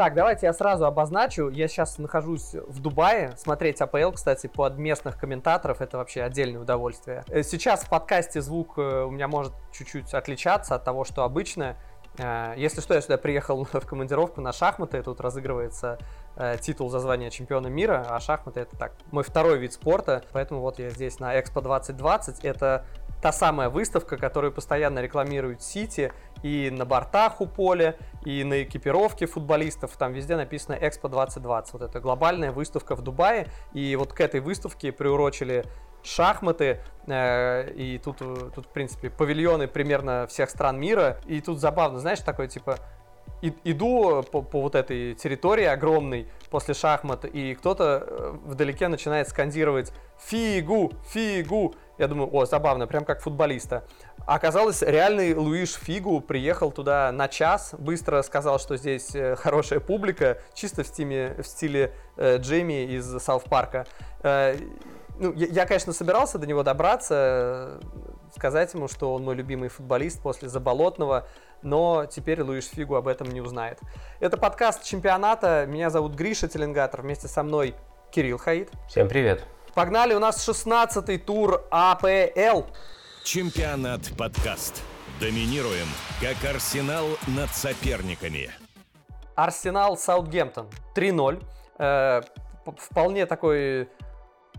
Так, давайте я сразу обозначу. Я сейчас нахожусь в Дубае. Смотреть АПЛ, кстати, под местных комментаторов, это вообще отдельное удовольствие. Э, сейчас в подкасте звук э, у меня может чуть-чуть отличаться от того, что обычно. Э, если что, я сюда приехал в командировку на шахматы. Тут разыгрывается титул за звание чемпиона мира, а шахматы это так, мой второй вид спорта. Поэтому вот я здесь на Экспо 2020. Это та самая выставка, которую постоянно рекламируют Сити и на бортах у поля, и на экипировке футболистов. Там везде написано Экспо 2020. Вот это глобальная выставка в Дубае. И вот к этой выставке приурочили шахматы, э, и тут, тут, в принципе, павильоны примерно всех стран мира. И тут забавно, знаешь, такое типа и, иду по, по вот этой территории огромной после шахмат, и кто-то э, вдалеке начинает скандировать «Фигу! Фигу!» Я думаю, о, забавно, прям как футболиста. Оказалось, реальный Луиш Фигу приехал туда на час, быстро сказал, что здесь э, хорошая публика, чисто в стиле, в стиле э, Джейми из Сауф Парка. Э, ну, я, я, конечно, собирался до него добраться, э, сказать ему, что он мой любимый футболист после Заболотного, но теперь Луиш Фигу об этом не узнает. Это подкаст чемпионата. Меня зовут Гриша Теленгатор. Вместе со мной Кирилл Хаид. Всем привет. Погнали, у нас 16-й тур АПЛ. Чемпионат подкаст. Доминируем, как Арсенал над соперниками. Арсенал Саутгемптон 3-0. Э, вполне такой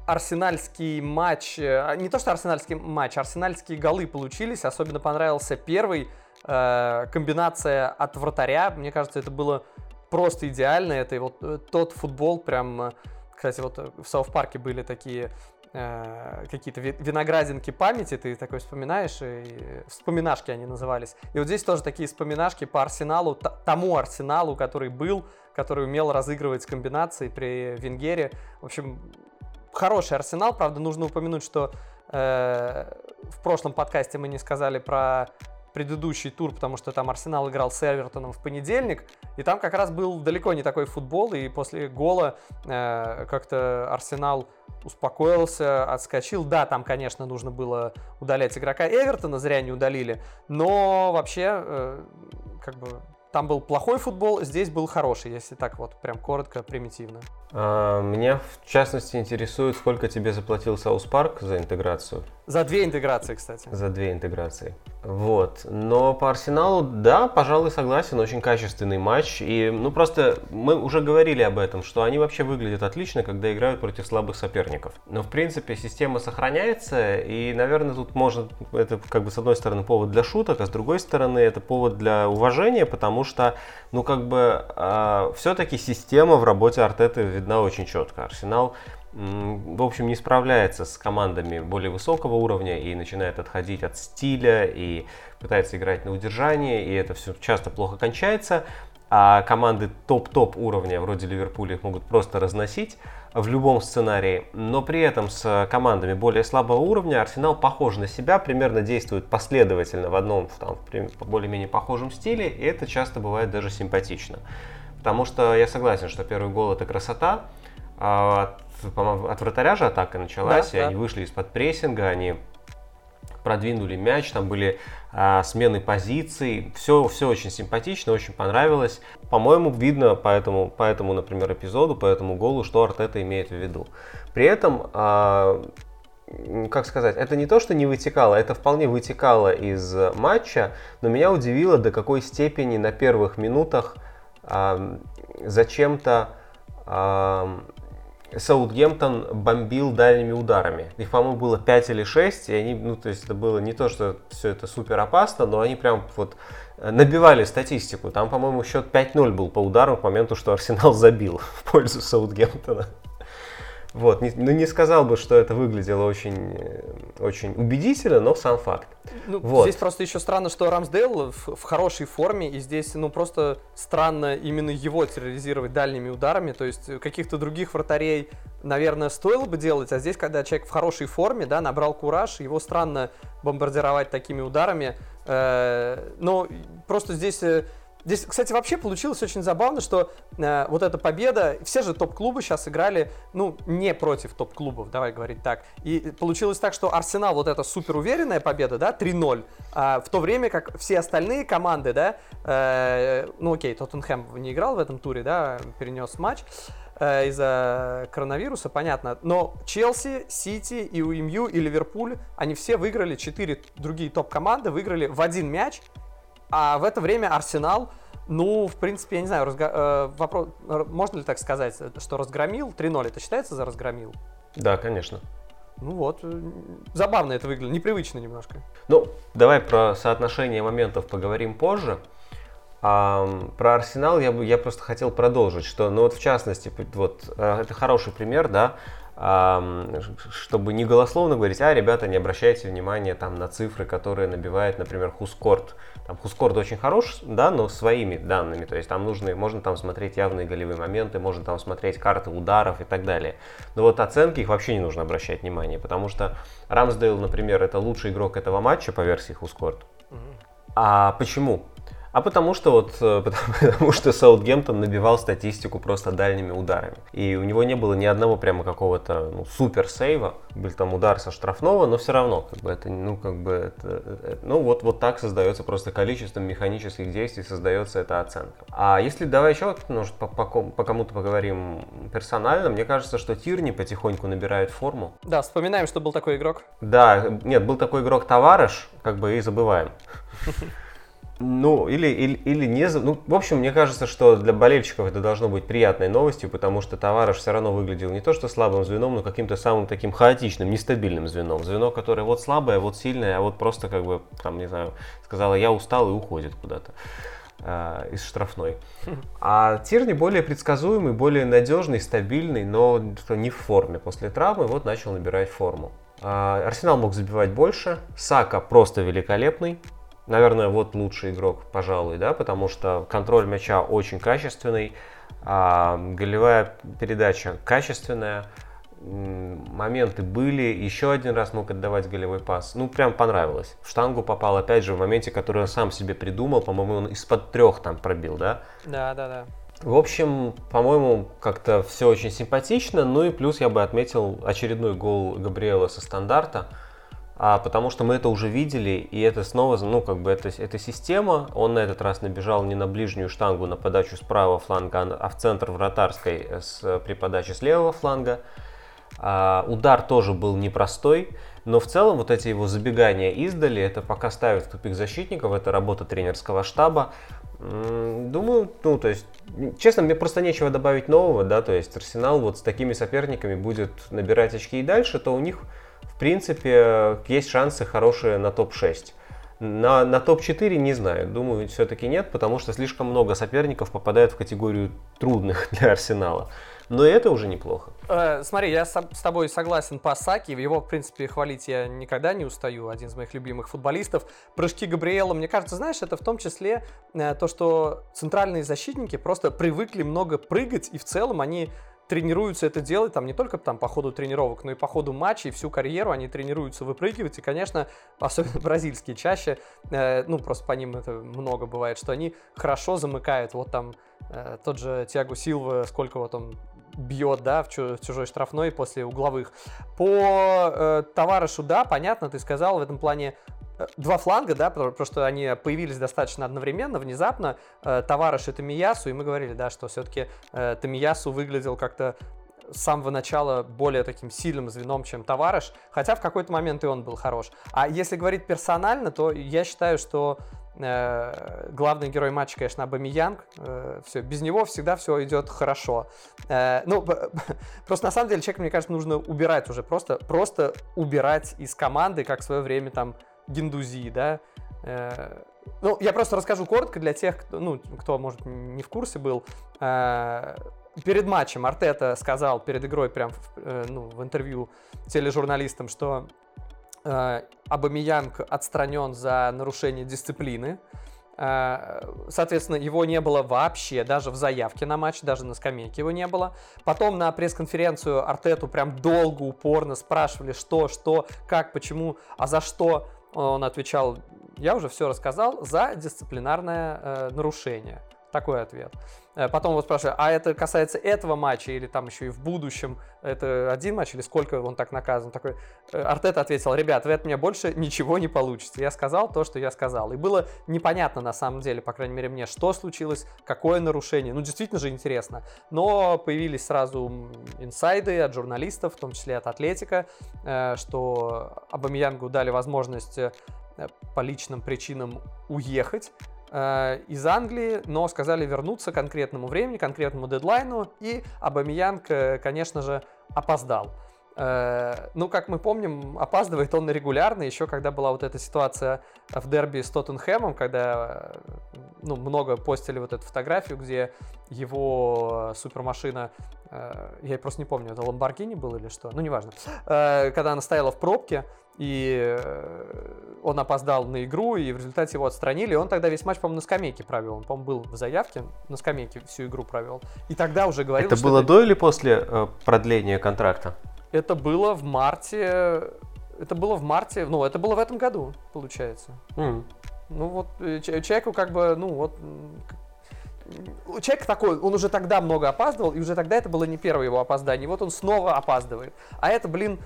арсенальский матч. Э, не то, что арсенальский матч, арсенальские голы получились. Особенно понравился первый. Э, комбинация от вратаря. Мне кажется, это было просто идеально. Это вот э, тот футбол прям э, кстати, вот э, в Сауф-парке были такие э, какие-то виноградинки памяти, ты такой вспоминаешь, и вспоминашки они назывались. И вот здесь тоже такие вспоминашки по Арсеналу, тому Арсеналу, который был, который умел разыгрывать комбинации при Венгере. В общем, хороший Арсенал, правда, нужно упомянуть, что э, в прошлом подкасте мы не сказали про предыдущий тур, потому что там Арсенал играл с Эвертоном в понедельник, и там как раз был далеко не такой футбол, и после гола э, как-то Арсенал успокоился, отскочил. Да, там, конечно, нужно было удалять игрока Эвертона, зря не удалили, но вообще, э, как бы, там был плохой футбол, здесь был хороший, если так вот прям коротко, примитивно. А, меня в частности интересует, сколько тебе заплатил South Park за интеграцию. За две интеграции, кстати. За две интеграции. Вот. Но по Арсеналу, да, пожалуй, согласен, очень качественный матч. И, ну, просто мы уже говорили об этом, что они вообще выглядят отлично, когда играют против слабых соперников. Но, в принципе, система сохраняется, и, наверное, тут может, это, как бы, с одной стороны, повод для шуток, а с другой стороны, это повод для уважения, потому что, ну, как бы, э, все-таки система в работе Артеты видна очень четко. Арсенал в общем, не справляется с командами более высокого уровня и начинает отходить от стиля и пытается играть на удержание, и это все часто плохо кончается. А команды топ-топ уровня, вроде Ливерпуля, их могут просто разносить в любом сценарии. Но при этом с командами более слабого уровня Арсенал похож на себя, примерно действует последовательно в одном там, более-менее похожем стиле, и это часто бывает даже симпатично. Потому что я согласен, что первый гол это красота. А от, от вратаря же атака началась, да, и да. они вышли из-под прессинга, они продвинули мяч, там были а, смены позиций, все, все очень симпатично, очень понравилось. По-моему, видно по этому, по этому, например, эпизоду, по этому голу, что Артета имеет в виду. При этом, а, как сказать, это не то, что не вытекало, это вполне вытекало из матча, но меня удивило, до какой степени на первых минутах зачем-то Саутгемптон бомбил дальними ударами. Их, по-моему, было 5 или 6, и они, ну, то есть это было не то, что все это супер опасно, но они прям вот э, набивали статистику. Там, по-моему, счет 5-0 был по ударам к моменту, что Арсенал забил в пользу Саутгемптона. Вот, не, ну не сказал бы, что это выглядело очень, э, очень убедительно, но сам факт. Ну, вот. Здесь просто еще странно, что Рамсдейл в, в хорошей форме, и здесь, ну, просто странно именно его терроризировать дальними ударами, то есть каких-то других вратарей, наверное, стоило бы делать, а здесь, когда человек в хорошей форме, да, набрал кураж, его странно бомбардировать такими ударами, э, но просто здесь... Э, Здесь, кстати, вообще получилось очень забавно, что э, вот эта победа, все же топ-клубы сейчас играли, ну, не против топ-клубов, давай говорить так. И получилось так, что Арсенал, вот эта супер уверенная победа, да, 3-0, а в то время как все остальные команды, да, э, ну окей, Тоттенхэм не играл в этом туре, да, перенес матч, э, из-за коронавируса, понятно. Но Челси, Сити, и УМЮ, и Ливерпуль, они все выиграли, четыре другие топ-команды выиграли в один мяч, а в это время Арсенал, ну, в принципе, я не знаю, разго... э, вопрос, можно ли так сказать, что разгромил? 3-0 это считается за разгромил? Да, конечно. Ну вот, э, забавно это выглядит, непривычно немножко. Ну, давай про соотношение моментов поговорим позже. А, про Арсенал я, бы, я просто хотел продолжить, что, ну вот в частности, вот э, это хороший пример, да, чтобы не голословно говорить, а, ребята, не обращайте внимания там на цифры, которые набивает, например, Хускорт. Там Хускорт очень хорош, да, но своими данными, то есть там нужны, можно там смотреть явные голевые моменты, можно там смотреть карты ударов и так далее. Но вот оценки их вообще не нужно обращать внимание, потому что Рамсдейл, например, это лучший игрок этого матча по версии Хускорт. А почему? А потому что вот э, потому, что Саутгемптон набивал статистику просто дальними ударами. И у него не было ни одного прямо какого-то ну, супер сейва. Был там удар со штрафного, но все равно, как бы это, ну, как бы это, это, ну, вот, вот так создается просто количеством механических действий создается эта оценка. А если давай еще может, по, по, по кому-то поговорим персонально, мне кажется, что Тирни потихоньку набирает форму. Да, вспоминаем, что был такой игрок. Да, нет, был такой игрок Товарыш, как бы и забываем. Ну, или, или, или не... Ну, в общем, мне кажется, что для болельщиков это должно быть приятной новостью, потому что товарищ все равно выглядел не то что слабым звеном, но каким-то самым таким хаотичным, нестабильным звеном. Звено, которое вот слабое, вот сильное, а вот просто как бы, там, не знаю, сказала, я устал и уходит куда-то э, из штрафной. А Тирни более предсказуемый, более надежный, стабильный, но не в форме. После травмы вот начал набирать форму. Э, Арсенал мог забивать больше. Сака просто великолепный наверное, вот лучший игрок, пожалуй, да, потому что контроль мяча очень качественный, а голевая передача качественная, моменты были, еще один раз мог отдавать голевой пас. Ну, прям понравилось. В штангу попал, опять же, в моменте, который он сам себе придумал, по-моему, он из-под трех там пробил, да? Да, да, да. В общем, по-моему, как-то все очень симпатично. Ну и плюс я бы отметил очередной гол Габриэла со стандарта а, потому что мы это уже видели, и это снова, ну, как бы, это, это система. Он на этот раз набежал не на ближнюю штангу на подачу с правого фланга, а в центр вратарской с, при подаче с левого фланга. А, удар тоже был непростой, но в целом вот эти его забегания издали, это пока ставит в тупик защитников, это работа тренерского штаба. Думаю, ну, то есть, честно, мне просто нечего добавить нового, да, то есть Арсенал вот с такими соперниками будет набирать очки и дальше, то у них принципе, есть шансы хорошие на топ-6. На, на топ-4 не знаю, думаю, все-таки нет, потому что слишком много соперников попадает в категорию трудных для Арсенала. Но это уже неплохо. Э, смотри, я с, с тобой согласен по Саки. Его, в принципе, хвалить я никогда не устаю. Один из моих любимых футболистов. Прыжки Габриэла, мне кажется, знаешь, это в том числе э, то, что центральные защитники просто привыкли много прыгать, и в целом они тренируются это делать там не только там по ходу тренировок, но и по ходу матчей, всю карьеру они тренируются выпрыгивать. И, конечно, особенно бразильские чаще, э, ну, просто по ним это много бывает, что они хорошо замыкают. Вот там э, тот же Тиагу Силва, сколько вот он бьет, да, в, чу- в чужой штрафной после угловых. По э, товарищу, да, понятно, ты сказал, в этом плане два фланга, да, потому что они появились достаточно одновременно, внезапно. Э, Товарыш и Тамиясу, и мы говорили, да, что все-таки э, Тамиясу выглядел как-то с самого начала более таким сильным звеном, чем Товарыш, хотя в какой-то момент и он был хорош. А если говорить персонально, то я считаю, что э, главный герой матча, конечно, Абамиянг. Все, без него всегда все идет хорошо. Ну, просто на самом деле человека, мне кажется, нужно убирать уже, просто, просто убирать из команды, как в свое время там Гиндузи, да. Э, ну, я просто расскажу коротко для тех, кто, ну, кто, может, не в курсе был. Э, перед матчем Артета сказал, перед игрой прям в, э, ну, в интервью тележурналистам, что Абамиянг отстранен за нарушение дисциплины. Соответственно, его не было вообще, даже в заявке на матч, даже на скамейке его не было. Потом на пресс-конференцию Артету прям долго, упорно спрашивали, что, что, как, почему, а за что он отвечал, я уже все рассказал за дисциплинарное э, нарушение. Такой ответ. Э, потом вот спрашиваю, а это касается этого матча или там еще и в будущем? Это один матч или сколько он так наказан? Такой э, Артет ответил, ребят, вы от меня больше ничего не получите. Я сказал то, что я сказал. И было непонятно на самом деле, по крайней мере мне, что случилось, какое нарушение. Ну, действительно же интересно. Но появились сразу инсайды от журналистов, в том числе от Атлетика, э, что Абамиянгу дали возможность по личным причинам уехать из Англии, но сказали вернуться к конкретному времени, конкретному дедлайну, и Абамиянг, э, конечно же, опоздал. Э, ну, как мы помним, опаздывает он регулярно, еще когда была вот эта ситуация в дерби с Тоттенхэмом, когда ну, много постили вот эту фотографию, где его супермашина, я просто не помню, это Ламборгини был или что, ну, неважно, когда она стояла в пробке, и он опоздал на игру, и в результате его отстранили, он тогда весь матч, по-моему, на скамейке провел, он, по-моему, был в заявке, на скамейке всю игру провел, и тогда уже говорил, Это было это... до или после э, продления контракта? Это было в марте. Это было в марте. Ну, это было в этом году, получается. Mm. Ну вот э, человеку как бы, ну вот человек такой, он уже тогда много опаздывал, и уже тогда это было не первое его опоздание. И вот он снова опаздывает. А это, блин,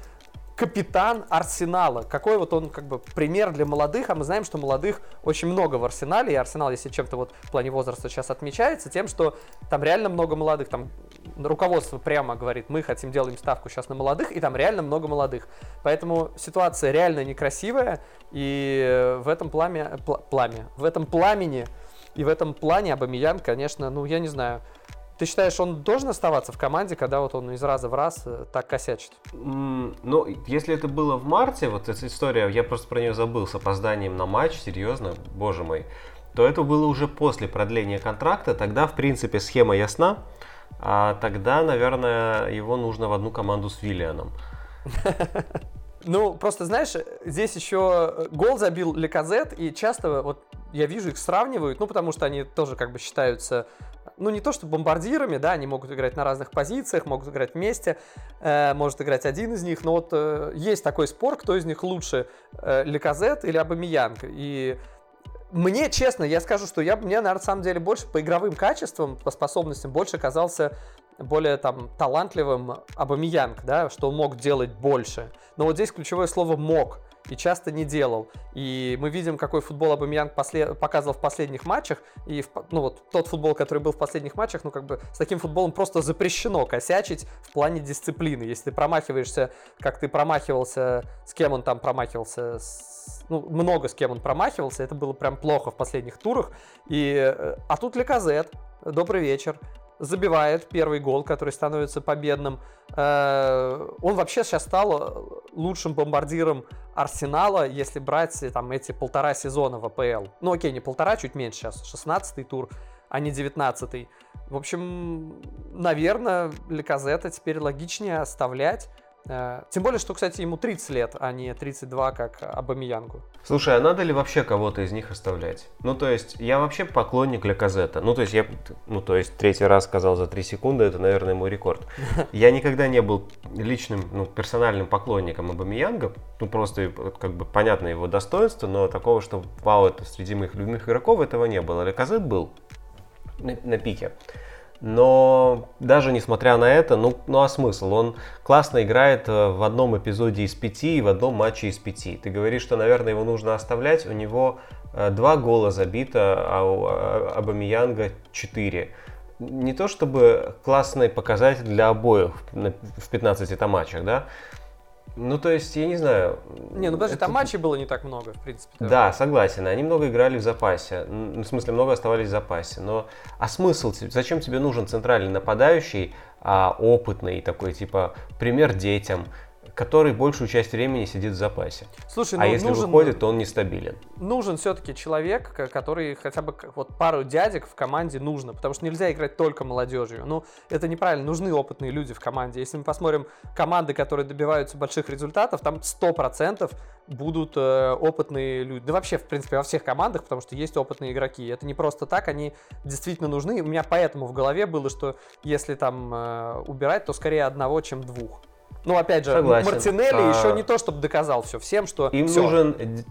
капитан Арсенала. Какой вот он как бы пример для молодых, а мы знаем, что молодых очень много в Арсенале, и Арсенал, если чем-то вот в плане возраста сейчас отмечается, тем, что там реально много молодых, там руководство прямо говорит, мы хотим делаем ставку сейчас на молодых, и там реально много молодых. Поэтому ситуация реально некрасивая, и в этом пламя, пла, пламя, в этом пламени и в этом плане Абамиян, конечно, ну я не знаю, ты считаешь, он должен оставаться в команде, когда вот он из раза в раз э, так косячит? Mm, ну, если это было в марте, вот эта история, я просто про нее забыл, с опозданием на матч, серьезно, боже мой, то это было уже после продления контракта, тогда, в принципе, схема ясна, а тогда, наверное, его нужно в одну команду с Виллианом. Ну, просто, знаешь, здесь еще гол забил Леказет, и часто вот я вижу их сравнивают, ну, потому что они тоже как бы считаются ну, не то что бомбардирами, да, они могут играть на разных позициях, могут играть вместе, э, может играть один из них, но вот э, есть такой спор, кто из них лучше, э, Леказет или Абамиянг, и мне, честно, я скажу, что я, мне, на самом деле, больше по игровым качествам, по способностям, больше казался более там талантливым Абамиянг, да, что он мог делать больше. Но вот здесь ключевое слово «мог» и часто не делал. И мы видим, какой футбол Абамиян послед... показывал в последних матчах. И в... ну вот тот футбол, который был в последних матчах, ну как бы с таким футболом просто запрещено косячить в плане дисциплины. Если ты промахиваешься, как ты промахивался, с кем он там промахивался, с... ну много с кем он промахивался, это было прям плохо в последних турах. И... Э, а тут Леказет, добрый вечер забивает первый гол, который становится победным. Э, он вообще сейчас стал лучшим бомбардиром Арсенала, если брать там эти полтора сезона в АПЛ. Ну окей, не полтора, чуть меньше сейчас, 16-й тур, а не 19-й. В общем, наверное, Леказета теперь логичнее оставлять. Э, тем более, что, кстати, ему 30 лет, а не 32, как Абамиянгу. Слушай, а надо ли вообще кого-то из них оставлять? Ну, то есть, я вообще поклонник Леказета. Ну, то есть, я, ну, то есть, третий раз сказал за 3 секунды, это, наверное, мой рекорд. Я никогда не был личным, ну, персональным поклонником Абамиянга. Ну, просто, как бы, понятно его достоинство, но такого, что, вау, это среди моих любимых игроков, этого не было. Леказет был на, на пике. Но даже несмотря на это, ну, ну а смысл? Он классно играет э, в одном эпизоде из пяти и в одном матче из пяти. Ты говоришь, что, наверное, его нужно оставлять. У него э, два гола забито, а у а, Абамиянга четыре. Не то чтобы классный показатель для обоих в 15 матчах, да? Ну, то есть, я не знаю. Не, ну подожди, это... там матчей было не так много, в принципе. Да, да согласен. Они много играли в запасе. Ну, в смысле, много оставались в запасе. Но а смысл? Зачем тебе нужен центральный нападающий, а, опытный, такой, типа, пример детям? Который большую часть времени сидит в запасе. Слушай, а ну, если нужен, выходит, то он нестабилен. Нужен все-таки человек, который хотя бы вот пару дядек в команде нужно, потому что нельзя играть только молодежью. Ну, это неправильно, нужны опытные люди в команде. Если мы посмотрим команды, которые добиваются больших результатов, там 100% будут э, опытные люди. Да вообще, в принципе, во всех командах, потому что есть опытные игроки. Это не просто так, они действительно нужны. У меня поэтому в голове было, что если там э, убирать, то скорее одного, чем двух. Ну, опять же, Согласен. Мартинелли А- еще не то, чтобы доказал все всем, что Им всё. нужен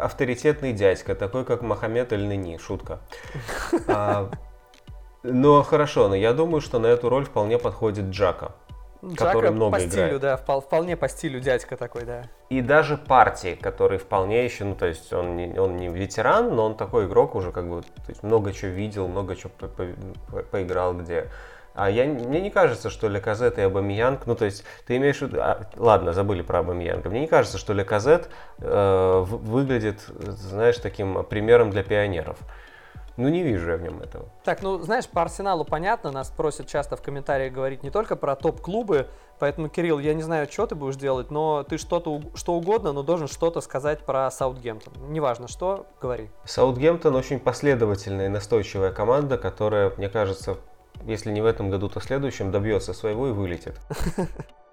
авторитетный дядька, такой как Мохаммед Эль-Нини, шутка. А, Но хорошо, но я думаю, что на эту роль вполне подходит Джака. который много по стилю, играет. да, впол- вполне по стилю дядька такой, да. И даже партии, который вполне еще, ну то есть он не, он не ветеран, но он такой игрок уже как бы то есть много чего видел, много чего по- по- по- поиграл где. А я, мне не кажется, что Леказет и Абамиянг, ну то есть ты имеешь в виду, а, ладно, забыли про Абамиянга, мне не кажется, что Леказет э, в- выглядит, знаешь, таким примером для пионеров. Ну не вижу я в нем этого. Так, ну, знаешь, по Арсеналу понятно, нас просят часто в комментариях говорить не только про топ-клубы, поэтому, Кирилл, я не знаю, что ты будешь делать, но ты что-то, что угодно, но должен что-то сказать про Саутгемптон. Неважно что, говори. Саутгемптон очень последовательная и настойчивая команда, которая, мне кажется, если не в этом году, то в следующем добьется своего и вылетит.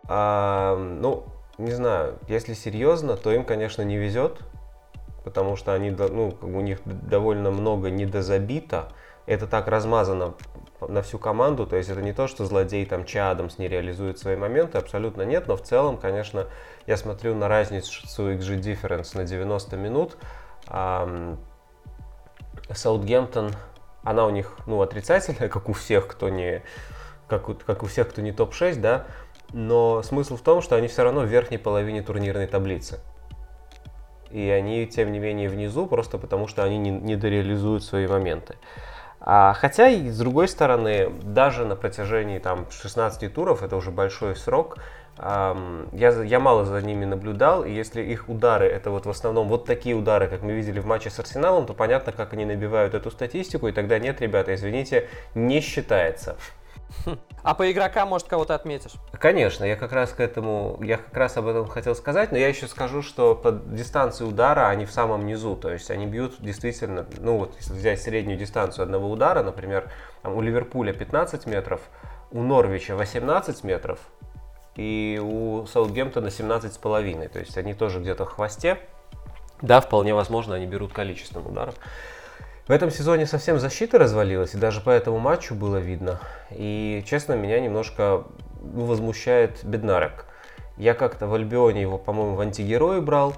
А, ну, не знаю, если серьезно, то им, конечно, не везет, потому что они, ну, у них довольно много недозабито. Это так размазано на всю команду, то есть это не то, что злодей там Ча Адамс не реализует свои моменты, абсолютно нет, но в целом, конечно, я смотрю на разницу XG difference на 90 минут, Саутгемптон, она у них, ну, отрицательная, как у всех, кто не, как у, как у всех, кто не топ-6, да, но смысл в том, что они все равно в верхней половине турнирной таблицы. И они, тем не менее, внизу, просто потому что они не, не дореализуют свои моменты. А, хотя, и с другой стороны, даже на протяжении там, 16 туров, это уже большой срок, я, я мало за ними наблюдал, и если их удары, это вот в основном вот такие удары, как мы видели в матче с Арсеналом, то понятно, как они набивают эту статистику, и тогда нет, ребята, извините, не считается. А по игрокам, может, кого-то отметишь? Конечно, я как раз к этому, я как раз об этом хотел сказать, но я еще скажу, что по дистанции удара они в самом низу, то есть они бьют действительно, ну вот если взять среднюю дистанцию одного удара, например, там у Ливерпуля 15 метров, у Норвича 18 метров и у Саутгемптона 17,5, то есть они тоже где-то в хвосте. Да, вполне возможно, они берут количеством ударов. В этом сезоне совсем защита развалилась, и даже по этому матчу было видно. И, честно, меня немножко возмущает Беднарек. Я как-то в Альбионе его, по-моему, в антигерои брал.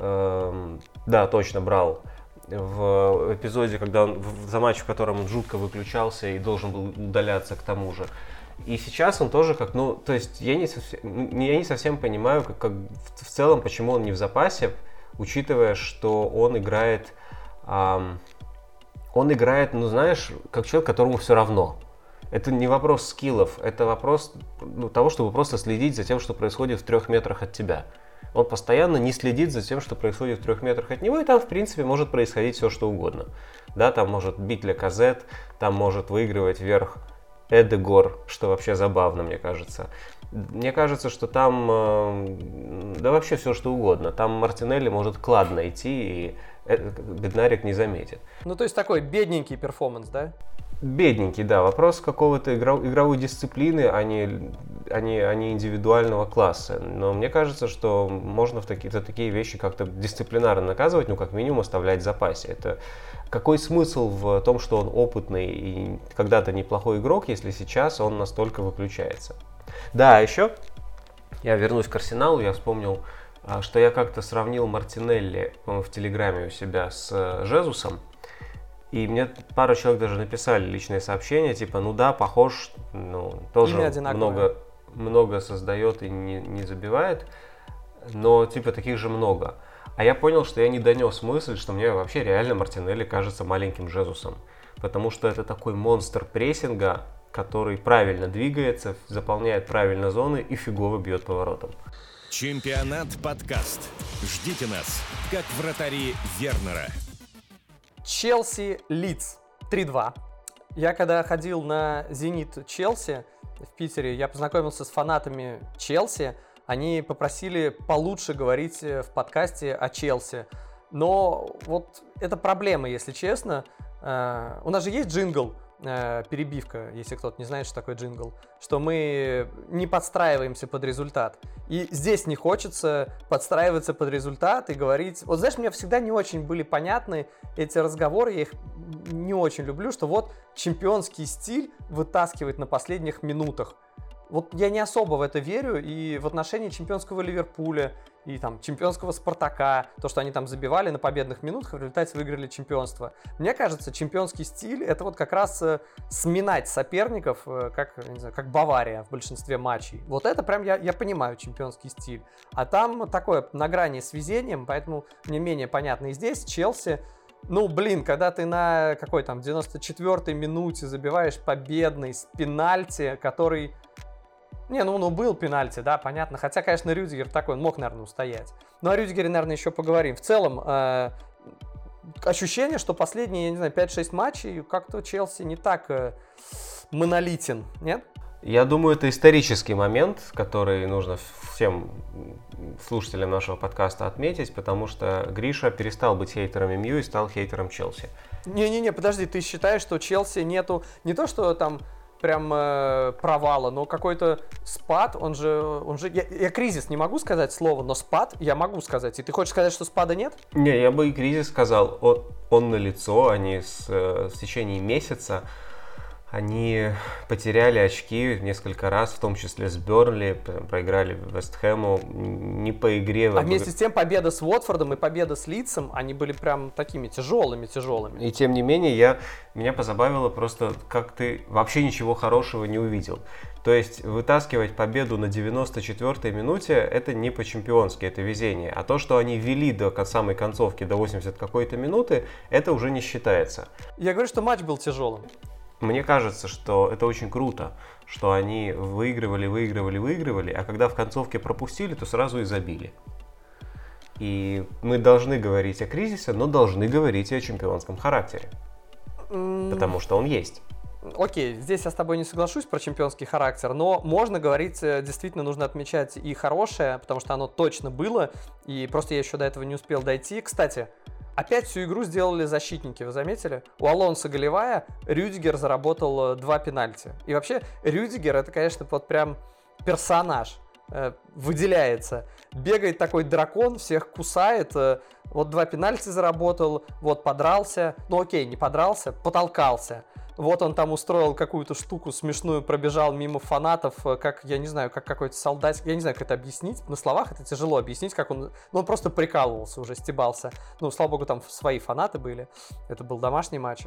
Эм, да, точно брал. В эпизоде, когда он, в- за матч, в котором он жутко выключался и должен был удаляться к тому же. И сейчас он тоже как, ну, то есть я не совсем, я не совсем понимаю, как, как в, в целом, почему он не в запасе, учитывая, что он играет, ам, он играет, ну, знаешь, как человек, которому все равно. Это не вопрос скиллов, это вопрос ну, того, чтобы просто следить за тем, что происходит в трех метрах от тебя. Он постоянно не следит за тем, что происходит в трех метрах от него, и там, в принципе, может происходить все, что угодно. Да, там может бить Леказет, там может выигрывать вверх Эдегор, что вообще забавно, мне кажется. Мне кажется, что там, э, да вообще все, что угодно. Там Мартинелли может клад найти, и Беднарик не заметит. Ну, то есть такой бедненький перформанс, да? Бедненький, да. Вопрос какого-то игро- игровой дисциплины, а не, а, не, а не индивидуального класса. Но мне кажется, что можно в такие, за такие вещи как-то дисциплинарно наказывать, ну, как минимум, оставлять в запасе. Это какой смысл в том, что он опытный и когда-то неплохой игрок, если сейчас он настолько выключается? Да, а еще я вернусь к Арсеналу, я вспомнил, что я как-то сравнил Мартинелли по-моему, в Телеграме у себя с э, Жезусом. И мне пару человек даже написали личные сообщения, типа, ну да, похож, ну, тоже много, много создает и не, не забивает, но типа таких же много. А я понял, что я не донес мысль, что мне вообще реально Мартинелли кажется маленьким Жезусом. Потому что это такой монстр прессинга, который правильно двигается, заполняет правильно зоны и фигово бьет поворотом. Чемпионат подкаст. Ждите нас, как вратари Вернера. Челси Лидс 3-2. Я когда ходил на Зенит Челси в Питере, я познакомился с фанатами Челси. Они попросили получше говорить э, в подкасте о Челси. Но вот это проблема, если честно. Э, У нас же есть джингл, э, перебивка, если кто-то не знает, что такое джингл, что мы не подстраиваемся под результат. И здесь не хочется подстраиваться под результат и говорить... Вот знаешь, мне всегда не очень были понятны эти разговоры, я их не очень люблю, что вот чемпионский стиль вытаскивает на последних минутах. Вот я не особо в это верю, и в отношении чемпионского Ливерпуля, и там чемпионского Спартака, то, что они там забивали на победных минутах, в результате выиграли чемпионство. Мне кажется, чемпионский стиль это вот как раз э, сминать соперников, э, как, не знаю, как Бавария в большинстве матчей. Вот это прям я, я понимаю чемпионский стиль. А там такое на грани с везением, поэтому мне менее понятно. И здесь Челси, ну, блин, когда ты на какой там 94-й минуте забиваешь победный с пенальти, который не, ну, ну был пенальти, да, понятно. Хотя, конечно, Рюдигер такой, он мог, наверное, устоять. Ну, о Рюдигере, наверное, еще поговорим. В целом, э, ощущение, что последние, я не знаю, 5-6 матчей как-то Челси не так э, монолитен, нет? Я думаю, это исторический момент, который нужно всем слушателям нашего подкаста отметить, потому что Гриша перестал быть хейтером МЮ и стал хейтером Челси. Не-не-не, подожди, ты считаешь, что Челси нету не то, что там прям э, провала, но какой-то спад, он же, он же, я, я кризис не могу сказать слово, но спад я могу сказать. И ты хочешь сказать, что спада нет? Не, я бы и кризис сказал. Он, он на лицо, они с, э, в течение месяца они потеряли очки несколько раз, в том числе с Бернли, проиграли Вестхэму, не по игре. А вместе с тем победа с Уотфордом и победа с Лицем, они были прям такими тяжелыми-тяжелыми. И тем не менее, я, меня позабавило просто, как ты вообще ничего хорошего не увидел. То есть вытаскивать победу на 94-й минуте это не по-чемпионски, это везение. А то, что они вели до самой концовки, до 80 какой-то минуты, это уже не считается. Я говорю, что матч был тяжелым. Мне кажется, что это очень круто, что они выигрывали, выигрывали, выигрывали, а когда в концовке пропустили, то сразу и забили. И мы должны говорить о кризисе, но должны говорить и о чемпионском характере. Mm. Потому что он есть. Окей, здесь я с тобой не соглашусь про чемпионский характер, но можно говорить, э, действительно нужно отмечать и хорошее, потому что оно точно было, и просто я еще до этого не успел дойти. Кстати, Опять всю игру сделали защитники, вы заметили? У Алонса голевая Рюдигер заработал э, два пенальти. И вообще Рюдигер это, конечно, вот прям персонаж э, выделяется. Бегает такой дракон, всех кусает. Э, вот два пенальти заработал, вот подрался. Ну окей, не подрался, потолкался. Вот он там устроил какую-то штуку смешную, пробежал мимо фанатов, э, как, я не знаю, как какой-то солдат. Я не знаю, как это объяснить. На словах это тяжело объяснить, как он... Ну, он просто прикалывался уже, стебался. Ну, слава богу, там свои фанаты были. Это был домашний матч.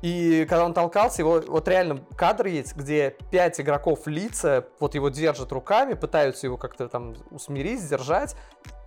И когда он толкался, его вот реально кадр есть, где пять игроков лица, вот его держат руками, пытаются его как-то там усмирить, сдержать.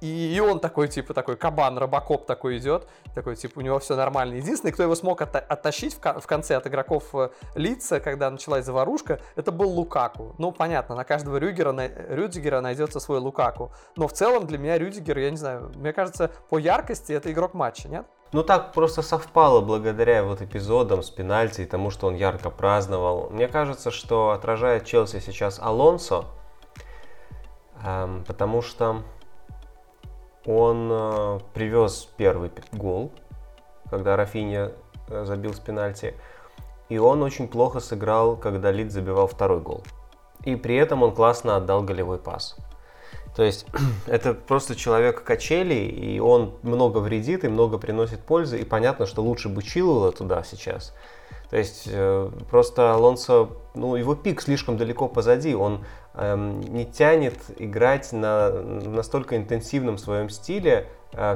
И, и он такой, типа, такой кабан, робокоп такой идет, такой, типа, у него все нормально. Единственный, кто его смог от, оттащить в, в конце от игроков э, лица, когда началась заварушка, это был Лукаку. Ну, понятно, на каждого Рюгера, на, Рюдигера найдется свой Лукаку. Но в целом для меня Рюдигер, я не знаю, мне кажется, по яркости это игрок матча, нет? Ну так просто совпало благодаря вот эпизодам с пенальти и тому, что он ярко праздновал. Мне кажется, что отражает Челси сейчас Алонсо, эм, потому что он э, привез первый гол, когда Рафиня э, забил с пенальти, и он очень плохо сыграл, когда Лид забивал второй гол. И при этом он классно отдал голевой пас. То есть это просто человек качели, и он много вредит и много приносит пользы, и понятно, что лучше бы Чилуэлла туда сейчас. То есть э, просто Алонсо, ну его пик слишком далеко позади, он эм, не тянет играть на настолько интенсивном своем стиле,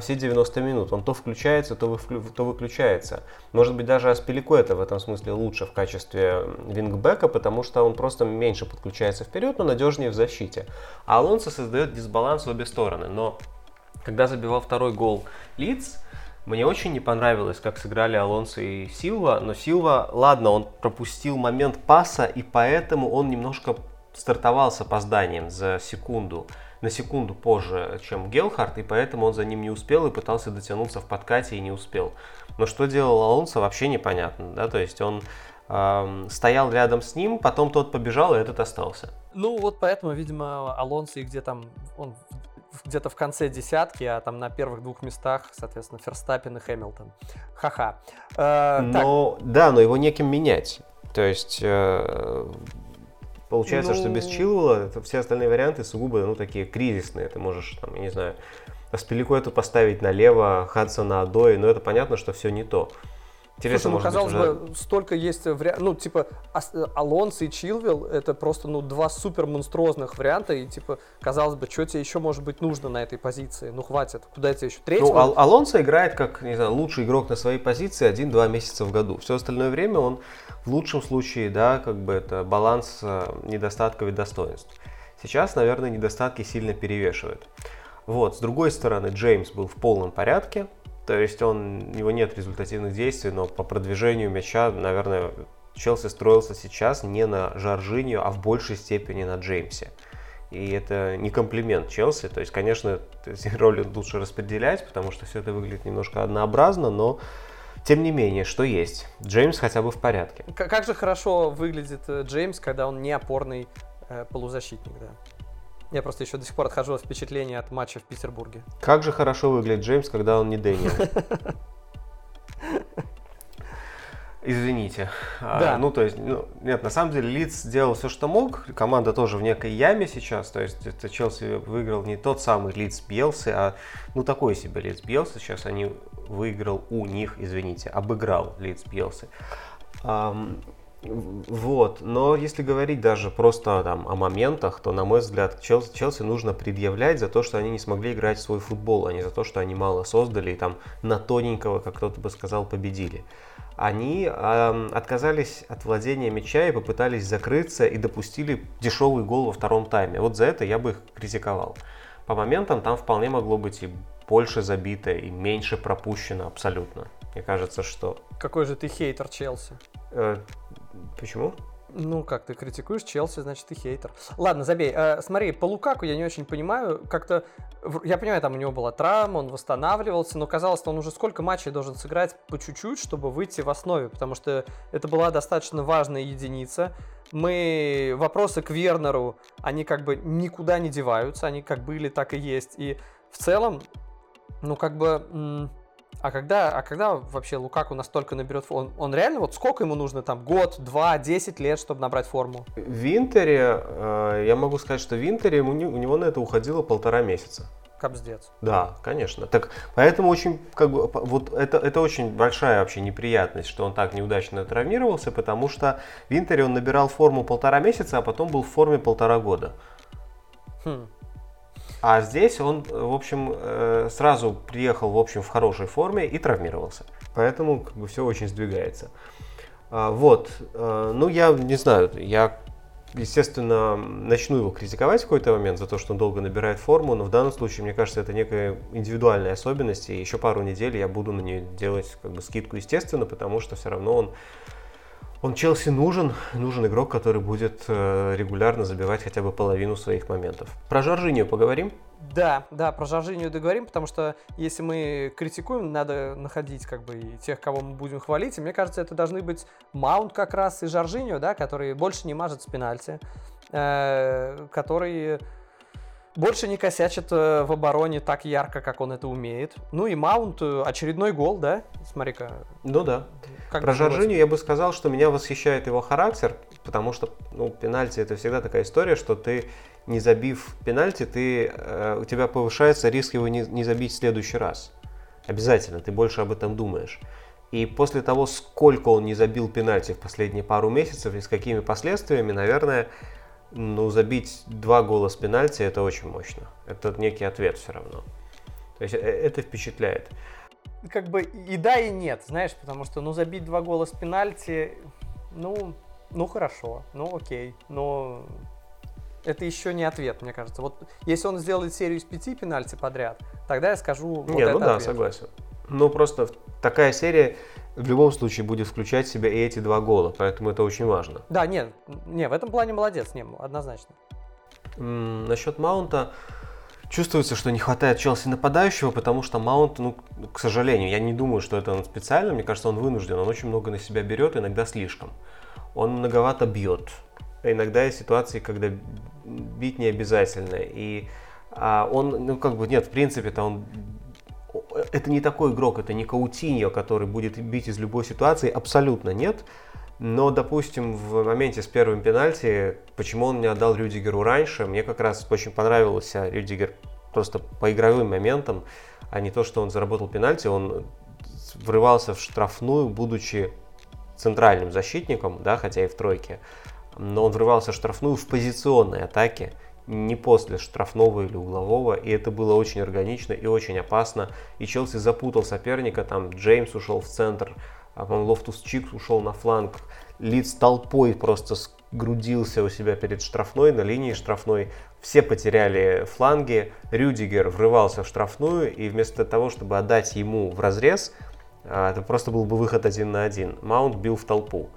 все 90 минут. Он то включается, то, вы, то выключается. Может быть, даже это в этом смысле лучше в качестве вингбека, потому что он просто меньше подключается вперед, но надежнее в защите. А Алонсо создает дисбаланс в обе стороны. Но когда забивал второй гол Лидс, мне очень не понравилось, как сыграли Алонсо и Силва, но Силва, ладно, он пропустил момент паса, и поэтому он немножко стартовал с опозданием за секунду на секунду позже, чем Гелхард, и поэтому он за ним не успел и пытался дотянуться в подкате и не успел. Но что делал Алонсо, вообще непонятно, да, то есть он эм, стоял рядом с ним, потом тот побежал, и этот остался. Ну вот поэтому, видимо, Алонсо и где там, он где-то в конце десятки, а там на первых двух местах, соответственно, Ферстаппин и Хэмилтон. Ха-ха. Э, но, так. Да, но его неким менять. То есть э, Получается, ну... что без ну. Чилуэлла все остальные варианты сугубо, ну, такие кризисные. Ты можешь, там, я не знаю, Аспилику эту поставить налево, Хадсона Адои, но это понятно, что все не то. Интересно, Слушай, ну, казалось быть, уже... бы, столько есть вариантов. Ну, типа, Алонсо и Чилвилл это просто, ну, два супер монструозных варианта. И, типа, казалось бы, что тебе еще может быть нужно на этой позиции? Ну, хватит. Куда тебе еще? Третьего? Ну, Ал- Алонсо играет как, не знаю, лучший игрок на своей позиции один-два месяца в году. Все остальное время он в лучшем случае, да, как бы это баланс э, недостатков и достоинств. Сейчас, наверное, недостатки сильно перевешивают. Вот, с другой стороны, Джеймс был в полном порядке, то есть он, у него нет результативных действий, но по продвижению мяча, наверное, Челси строился сейчас не на Жоржинью, а в большей степени на Джеймсе. И это не комплимент Челси. То есть, конечно, роли лучше распределять, потому что все это выглядит немножко однообразно, но тем не менее, что есть. Джеймс хотя бы в порядке. Как же хорошо выглядит э, Джеймс, когда он не опорный э, полузащитник, да. Я просто еще до сих пор отхожу от впечатления от матча в Петербурге. Как же хорошо выглядит Джеймс, когда он не Дэниел. Извините. А, Да. ну, то есть, ну, нет, на самом деле Лидс сделал все, что мог. Команда тоже в некой яме сейчас. То есть, это Челси выиграл не тот самый Лидс Бьелсы, а ну такой себе Лидс Бьелсы. Сейчас они выиграл у них, извините, обыграл Лидс Бьелсы. В- вот, но если говорить даже просто там о моментах, то, на мой взгляд, Челси, Челси нужно предъявлять за то, что они не смогли играть в свой футбол, а не за то, что они мало создали и там на тоненького, как кто-то бы сказал, победили. Они ам, отказались от владения мяча и попытались закрыться и допустили дешевый гол во втором тайме. Вот за это я бы их критиковал. По моментам там вполне могло быть и больше забито, и меньше пропущено абсолютно. Мне кажется, что... Какой же ты хейтер Челси? Почему? Ну, как ты критикуешь Челси, значит, ты хейтер. Ладно, забей. Э, смотри, по Лукаку я не очень понимаю. Как-то, я понимаю, там у него была травма, он восстанавливался, но казалось, что он уже сколько матчей должен сыграть по чуть-чуть, чтобы выйти в основе, потому что это была достаточно важная единица. Мы, вопросы к Вернеру, они как бы никуда не деваются, они как были, так и есть. И в целом, ну, как бы... а когда, а когда вообще Лукаку настолько наберет форму? Он, он реально, вот сколько ему нужно там, год, два, десять лет, чтобы набрать форму? В Винтере, э, я могу сказать, что в Винтере у у него на это уходило полтора месяца. Капздец. Да, конечно. Так, поэтому очень, как бы, вот это, это очень большая вообще неприятность, что он так неудачно травмировался, потому что в Винтере он набирал форму полтора месяца, а потом был в форме полтора года. Хм. А здесь он, в общем, э, сразу приехал, в общем, в хорошей форме и травмировался. Поэтому как бы все очень сдвигается. А, Вот, э, ну я не знаю, я, естественно, начну его критиковать в какой-то момент за то, что он долго набирает форму, но в данном случае, мне кажется, это некая индивидуальная особенность, и еще пару недель я буду на нее делать как бы скидку, естественно, потому что все равно он он Челси нужен, нужен игрок, который будет э, регулярно забивать хотя бы половину своих моментов. Про Жоржинию поговорим. Да, да, про Жоржинию договорим, потому что если мы критикуем, надо находить как бы и тех, кого мы будем хвалить. И мне кажется, это должны быть Маунт как раз и Жоржинio, да, которые больше не мажет с пенальти, э, которые больше не косячат э, в обороне так ярко, как он это умеет. Ну и Маунт, э, очередной гол, да? Смотри-ка. Ну да. Как Про? Жоржинию я бы сказал, что меня восхищает его характер, потому что ну, пенальти это всегда такая история, что ты не забив пенальти, ты, э, у тебя повышается риск его не, не забить в следующий раз. Обязательно, ты больше об этом думаешь. И после того, сколько он не забил пенальти в последние пару месяцев и с какими последствиями, наверное, ну, забить два гола с пенальти это очень мощно. Это некий ответ все равно. То есть э, это впечатляет. как бы и да, и нет, знаешь, потому что, ну, забить два гола с пенальти, ну, ну хорошо, ну окей, но это еще не ответ, мне кажется. Вот если он сделает серию из пяти пенальти подряд, тогда я скажу, вот Не, ну да, ответ. согласен. Но просто такая серия в любом случае будет включать в себя и эти два гола, поэтому это очень важно. Да, нет, не, в этом плане молодец, не, однозначно. М, насчет Маунта чувствуется, что не хватает Челси нападающего, потому что Маунт, ну, к сожалению, я не думаю, что это он специально, мне кажется, он вынужден, он очень много на себя берет, иногда слишком. Он многовато бьет. Иногда есть ситуации, когда бить не обязательно. И а, он, ну, как бы, нет, в принципе-то он это не такой игрок, это не Каутиньо, который будет бить из любой ситуации, абсолютно нет. Но, допустим, в моменте с первым пенальти, почему он не отдал Рюдигеру раньше, мне как раз очень понравился Рюдигер просто по игровым моментам, а не то, что он заработал пенальти, он врывался в штрафную, будучи центральным защитником, да, хотя и в тройке, но он врывался в штрафную в позиционной атаке, не после штрафного или углового, и это было очень органично и очень опасно. И Челси запутал соперника, там Джеймс ушел в центр, а потом Лофтус Чик ушел на фланг, Лидс толпой просто сгрудился у себя перед штрафной, на линии штрафной. Все потеряли фланги, Рюдигер врывался в штрафную, и вместо того, чтобы отдать ему в разрез, а, это просто был бы выход один на один. Маунт бил в толпу.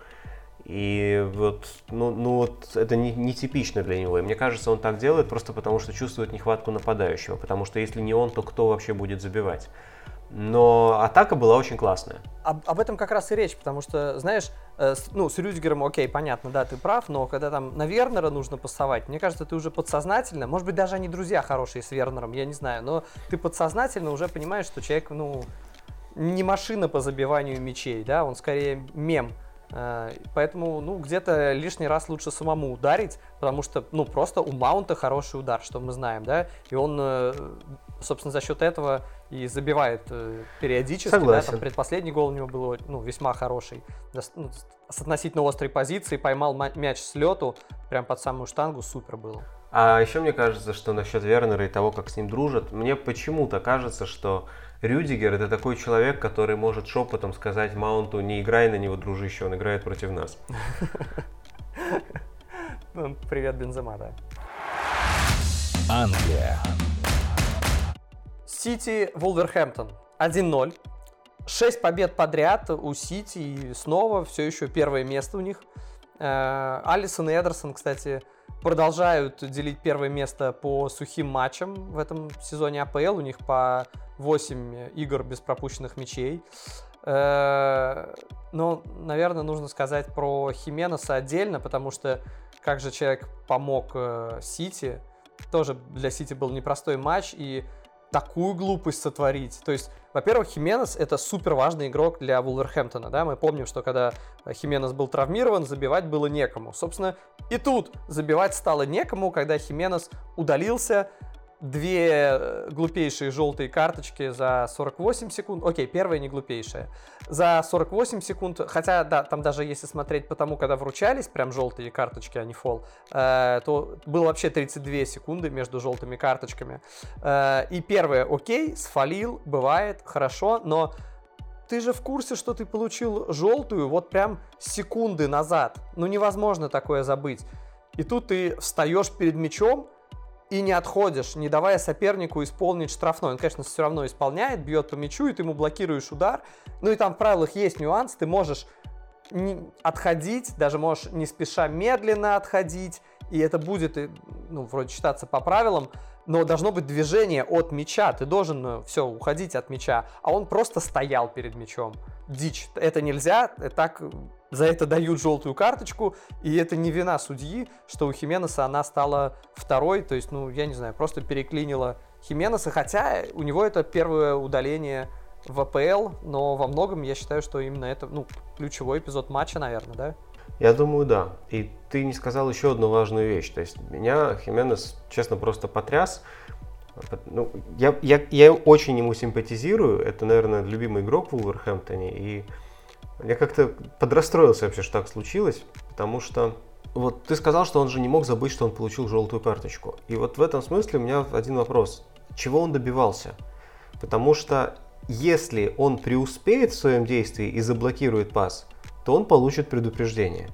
И вот, ну, ну вот это не, не типично для него. И мне кажется, он так делает просто потому, что чувствует нехватку нападающего. Потому что если не он, то кто вообще будет забивать? Но атака была очень классная. Об, об этом как раз и речь, потому что, знаешь, э, с, ну, с Рюдигером, окей, понятно, да, ты прав, но когда там на Вернера нужно пасовать, мне кажется, ты уже подсознательно, может быть, даже они друзья хорошие с Вернером, я не знаю, но ты подсознательно уже понимаешь, что человек, ну, не машина по забиванию мячей, да, он скорее мем. Э, поэтому, ну, где-то лишний раз лучше самому ударить, потому что, ну, просто у Маунта хороший удар, что мы знаем, да, и он, э, собственно, за счет этого и забивает э, периодически, Согласен. да, там предпоследний гол у него был, ну, весьма хороший, ну, с относительно острой позиции, поймал мяч с лету, прям под самую штангу, супер было. А еще мне кажется, что насчет Вернера и того, как с ним дружат, мне почему-то кажется, что Рюдигер это такой человек, который может шепотом сказать Маунту, не играй на него, дружище, он играет против нас. Ну, привет, Бензема, да. Англия. Сити Вулверхэмптон 1-0. Шесть побед подряд у Сити и снова все еще первое место у них. Э, Алисон и Эдерсон, кстати, продолжают делить первое место по сухим матчам в этом сезоне АПЛ. У них по 8 игр без пропущенных мячей. Э, но, наверное, нужно сказать про Хименеса отдельно, потому что как же человек помог э, Сити. Тоже для Сити был непростой матч, и такую глупость сотворить. То есть, во-первых, Хименес это супер важный игрок для Вулверхэмптона, да, мы помним, что когда Хименес был травмирован, забивать было некому. Собственно, и тут забивать стало некому, когда Хименес удалился, две э, глупейшие желтые карточки за 48 секунд. Окей, первая не глупейшая. За 48 секунд, хотя, да, там даже если смотреть по тому, когда вручались прям желтые карточки, а не фол, э, то было вообще 32 секунды между желтыми карточками. Э, и первое, окей, сфалил, бывает, хорошо, но ты же в курсе, что ты получил желтую вот прям секунды назад. Ну невозможно такое забыть. И тут ты встаешь перед мячом, и не отходишь, не давая сопернику исполнить штрафной. Он, конечно, все равно исполняет, бьет по мячу, и ты ему блокируешь удар. Ну и там в правилах есть нюанс, ты можешь не отходить, даже можешь не спеша медленно отходить, и это будет, ну, вроде считаться по правилам, но должно быть движение от мяча, ты должен, э, все, уходить от мяча, а он просто стоял перед мячом. Дичь, это нельзя, э, так за это дают желтую карточку, и это не вина судьи, что у Хименеса она стала второй, то есть, ну, я не знаю, просто переклинила Хименеса, хотя у него это первое удаление в АПЛ, но во многом я считаю, что именно это, ну, ключевой эпизод матча, наверное, да? Я думаю, да. И ты не сказал еще одну важную вещь. То есть меня Хименес, честно, просто потряс. Ну, я, я, я очень ему симпатизирую. Это, наверное, любимый игрок в Вулверхэмптоне. И я как-то подрастроился вообще, что так случилось, потому что вот ты сказал, что он же не мог забыть, что он получил желтую карточку. И вот в этом смысле у меня один вопрос. Чего он добивался? Потому что если он преуспеет в своем действии и заблокирует пас, то он получит предупреждение.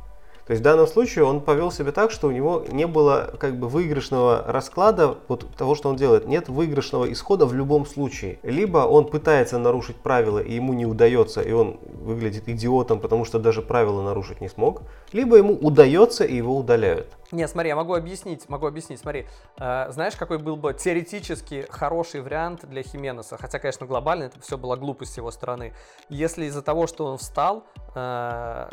То есть в данном случае он повел себя так, что у него не было как бы выигрышного расклада вот того, что он делает. Нет выигрышного исхода в любом случае. Либо он пытается нарушить правила, и ему не удается, и он выглядит идиотом, потому что даже правила нарушить не смог. Либо ему удается, и его удаляют. Не, смотри, я могу объяснить, могу объяснить, смотри. Э, знаешь, какой был бы теоретически хороший вариант для Хименеса? Хотя, конечно, глобально это все была глупость с его стороны. Если из-за того, что он встал, э,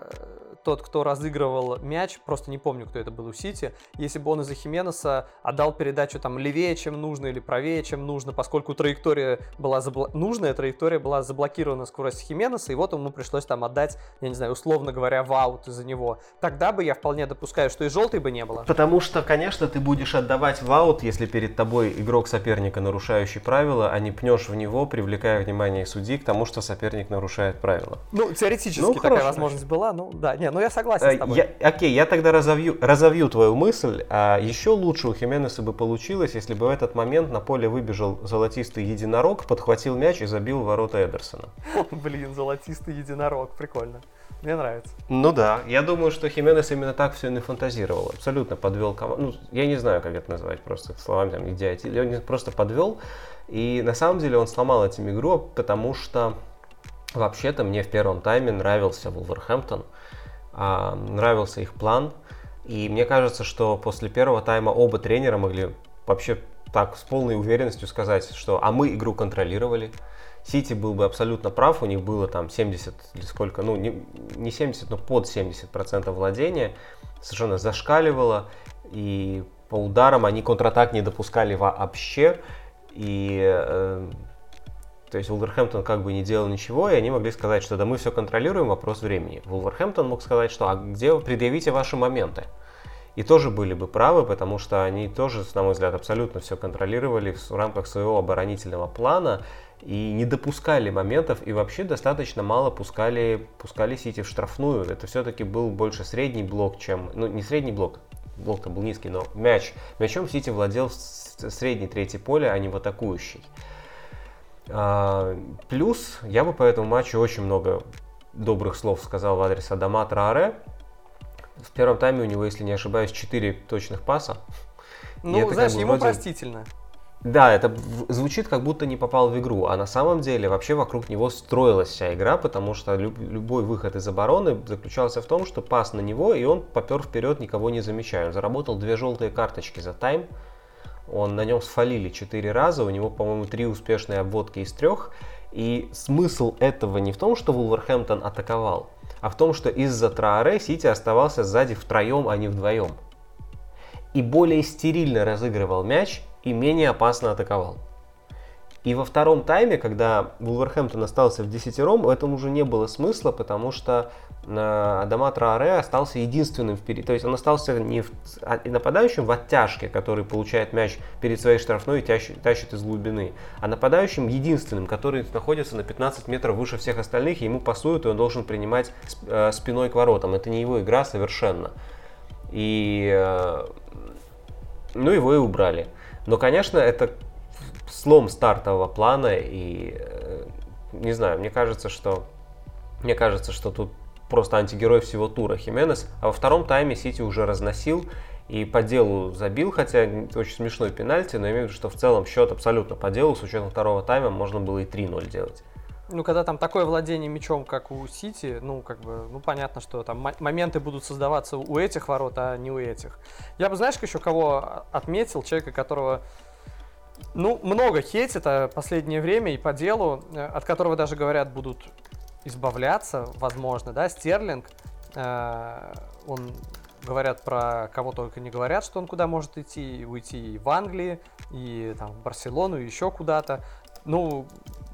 тот, кто разыгрывал мяч, просто не помню, кто это был у Сити, если бы он из-за Хименеса отдал передачу там левее, чем нужно, или правее, чем нужно, поскольку траектория была забл... нужная траектория была заблокирована скорость Хименеса, и вот ему пришлось там отдать, я не знаю, условно говоря, в аут из-за него. Тогда бы я вполне допускаю, что и желтой бы не было. Потому что, конечно, ты будешь отдавать в аут, если перед тобой игрок соперника, нарушающий правила, а не пнешь в него, привлекая внимание судьи к тому, что соперник нарушает правила. Ну, теоретически ну, такая возможность была, ну да, не, ну я согласен с э, тобой. Я, окей, я тогда разовью, разовью твою мысль. А еще лучше у Хименеса бы получилось, если бы в этот момент на поле выбежал золотистый единорог, подхватил мяч и забил ворота Эдерсона. Блин, золотистый единорог, прикольно. Мне нравится. Ну да, я думаю, что Хименес именно так все и фантазировал. Абсолютно подвел команду. Ну, я не знаю, как это назвать, просто словами там идиотии. Он просто подвел. И на самом деле он сломал этим игру, потому что вообще-то мне в первом тайме нравился Вулверхэмптон, а, нравился их план. И мне кажется, что после первого тайма оба тренера могли вообще так с полной уверенностью сказать, что а мы игру контролировали, Сити был бы абсолютно прав, у них было там 70 или сколько, ну не, не 70, но под 70% владения, совершенно зашкаливало, и по ударам они контратак не допускали вообще, и э, то есть Вулверхэмптон как бы не делал ничего, и они могли сказать, что да мы все контролируем, вопрос времени. Вулверхэмптон мог сказать, что а где предъявите ваши моменты? И тоже были бы правы, потому что они тоже, на мой взгляд, абсолютно все контролировали в рамках своего оборонительного плана и не допускали моментов, и вообще достаточно мало пускали, пускали Сити в штрафную. Это все-таки был больше средний блок, чем... Ну, не средний блок, блок-то был низкий, но мяч. Мячом Сити владел в средней третьей поле, а не в атакующей. А, плюс, я бы по этому матчу очень много добрых слов сказал в адрес Адама Трааре. В первом тайме у него, если не ошибаюсь, 4 точных паса. Ну, знаешь, ему вроде... простительно. Да, это звучит как будто не попал в игру, а на самом деле вообще вокруг него строилась вся игра, потому что люб, любой выход из обороны заключался в том, что пас на него, и он попер вперед, никого не замечая. Он заработал две желтые карточки за тайм, он на нем сфалили четыре раза, у него, по-моему, три успешные обводки из трех, и смысл этого не в том, что Вулверхэмптон атаковал, а в том, что из-за Трааре Сити оставался сзади втроем, а не вдвоем. И более стерильно разыгрывал мяч, и менее опасно атаковал. И во втором тайме, когда Вулверхэмптон остался в десятером, в этом уже не было смысла, потому что э, Адама Трааре остался единственным впереди. То есть он остался не в, а, нападающим в оттяжке, который получает мяч перед своей штрафной и тащит, тащит из глубины, а нападающим единственным, который находится на 15 метров выше всех остальных, и ему пасуют, и он должен принимать э, спиной к воротам. Это не его игра совершенно. И э, ну его и убрали. Но, конечно, это слом стартового плана и э, не знаю, мне кажется, что мне кажется, что тут просто антигерой всего тура Хименес, а во втором тайме Сити уже разносил и по делу забил, хотя очень смешной пенальти, но я имею в виду, что в целом счет абсолютно по делу, с учетом второго тайма можно было и 3-0 делать. Ну, когда там такое владение мячом, как у Сити, ну, как бы, ну, понятно, что там моменты будут создаваться у этих ворот, а не у этих. Я бы, знаешь, еще кого отметил, человека, которого, ну, много хейтит последнее время и по делу, э, от которого даже, говорят, будут избавляться, возможно, да, Стерлинг, э, он, говорят про кого только не говорят, что он куда может идти, уйти и в Англии, и там в Барселону, и еще куда-то. Ну,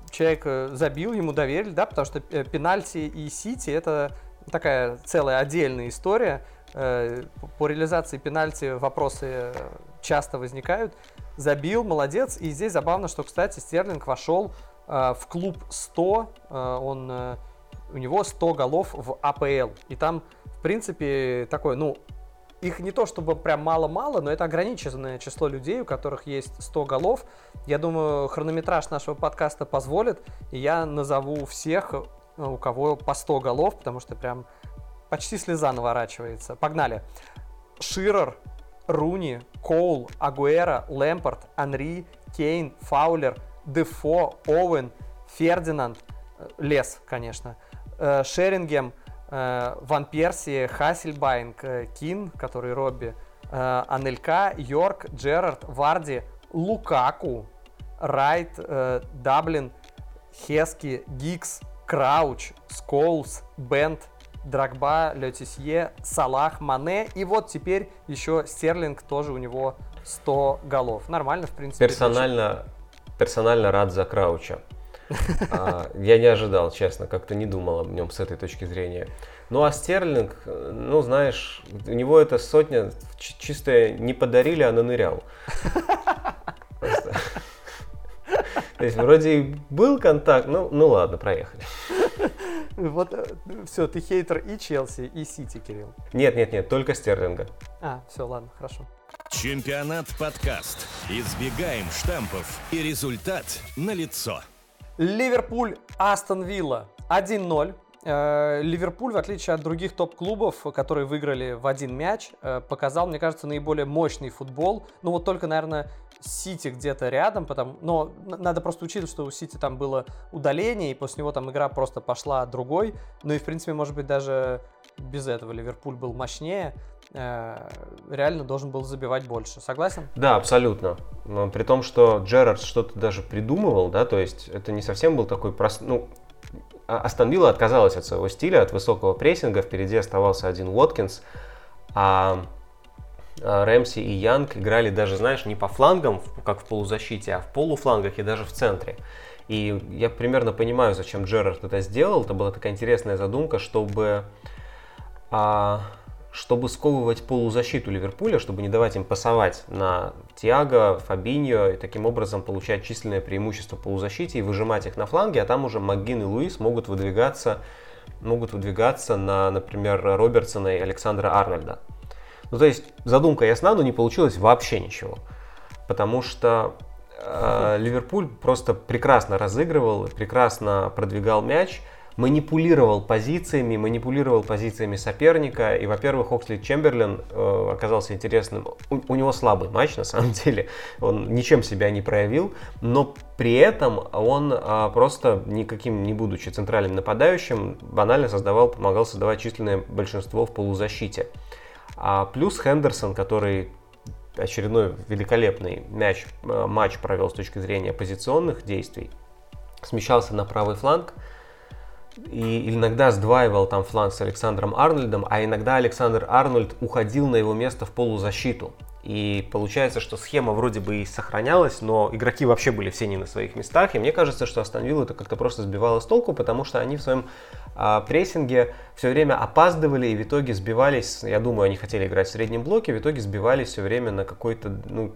человек э, забил, ему доверили, да, потому что э, пенальти и Сити это такая целая отдельная история. По реализации пенальти вопросы часто возникают. Забил, молодец. И здесь забавно, что, кстати, Стерлинг вошел в клуб 100. Он, у него 100 голов в АПЛ. И там, в принципе, такой, ну, их не то чтобы прям мало-мало, но это ограниченное число людей, у которых есть 100 голов. Я думаю, хронометраж нашего подкаста позволит, и я назову всех, э, у кого по 100 голов, потому что прям почти слеза наворачивается. Погнали. Ширер, Руни, Коул, Агуэра, Лэмпорт, Анри, Кейн, Фаулер, Дефо, Оуэн, Фердинанд, э, Лес, конечно, э, Шерингем, Э, Ван Перси, Хассельбайнк, Кин, который Робби, Анелька, Йорк, Джеррард, Варди, Лукаку, Райт, Даблин, Хески, Гикс, Крауч, Сколс, Бент, Дрогба, Летисье, Салах, Мане. И вот теперь еще Стерлинг тоже у него 100 голов. Нормально, в принципе. Персонально, персонально рад за Крауча. А, я не ожидал, честно, как-то не думал об нем с этой точки зрения. Ну а Стерлинг, ну знаешь, у него эта сотня чистая не подарили, а нанырял. То есть вроде и был контакт, ну, ну ладно, проехали. Вот э, все, ты хейтер и Челси, и Сити, Кирилл. Нет, нет, нет, только Стерлинга. А, все, ладно, хорошо. Чемпионат подкаст. Избегаем штампов и результат налицо. Ливерпуль, Астон Вилла 1-0. Э, Ливерпуль, в отличие от других топ-клубов, которые выиграли в один мяч, э, показал, мне кажется, наиболее мощный футбол. Ну вот только, наверное, Сити где-то рядом, потому, но надо просто учитывать, что у Сити там было удаление, и после него там игра просто пошла другой. Ну и, в принципе, может быть, даже без этого Ливерпуль был мощнее, э, реально должен был забивать больше. Согласен? Да, абсолютно. Но при том, что Джерард что-то даже придумывал, да, то есть это не совсем был такой прост... Ну, Астон Вилла отказалась от своего стиля, от высокого прессинга, впереди оставался один Уоткинс, а а, Рэмси и Янг играли даже, знаешь, не по флангам, как в полузащите, а в полуфлангах и даже в центре. И я примерно понимаю, зачем Джерард это сделал. Это была такая интересная задумка, чтобы, а, чтобы сковывать полузащиту Ливерпуля, чтобы не давать им пасовать на Тиаго, Фабиньо и таким образом получать численное преимущество в полузащите и выжимать их на фланге, а там уже МакГин и Луис могут выдвигаться, могут выдвигаться на, например, Робертсона и Александра Арнольда. Ну, то есть задумка ясна, но не получилось вообще ничего. Потому что э, Ливерпуль просто прекрасно разыгрывал, прекрасно продвигал мяч, манипулировал позициями, манипулировал позициями соперника. И, во-первых, Оксли Чемберлин э, оказался интересным. У, у него слабый матч, на самом деле. Он ничем себя не проявил. Но при этом он э, просто, никаким не будучи центральным нападающим, банально создавал, помогал создавать численное большинство в полузащите. А плюс Хендерсон, который очередной великолепный мяч, э, матч провел с точки зрения позиционных действий, смещался на правый фланг и иногда сдваивал там фланг с Александром Арнольдом, а иногда Александр Арнольд уходил на его место в полузащиту. И получается, что схема вроде бы и сохранялась, но игроки вообще были все не на своих местах. И мне кажется, что Астон это как-то просто сбивало с толку, потому что они в своем а, прессинге все время опаздывали и в итоге сбивались. Я думаю, они хотели играть в среднем блоке, в итоге сбивались все время на какой-то ну,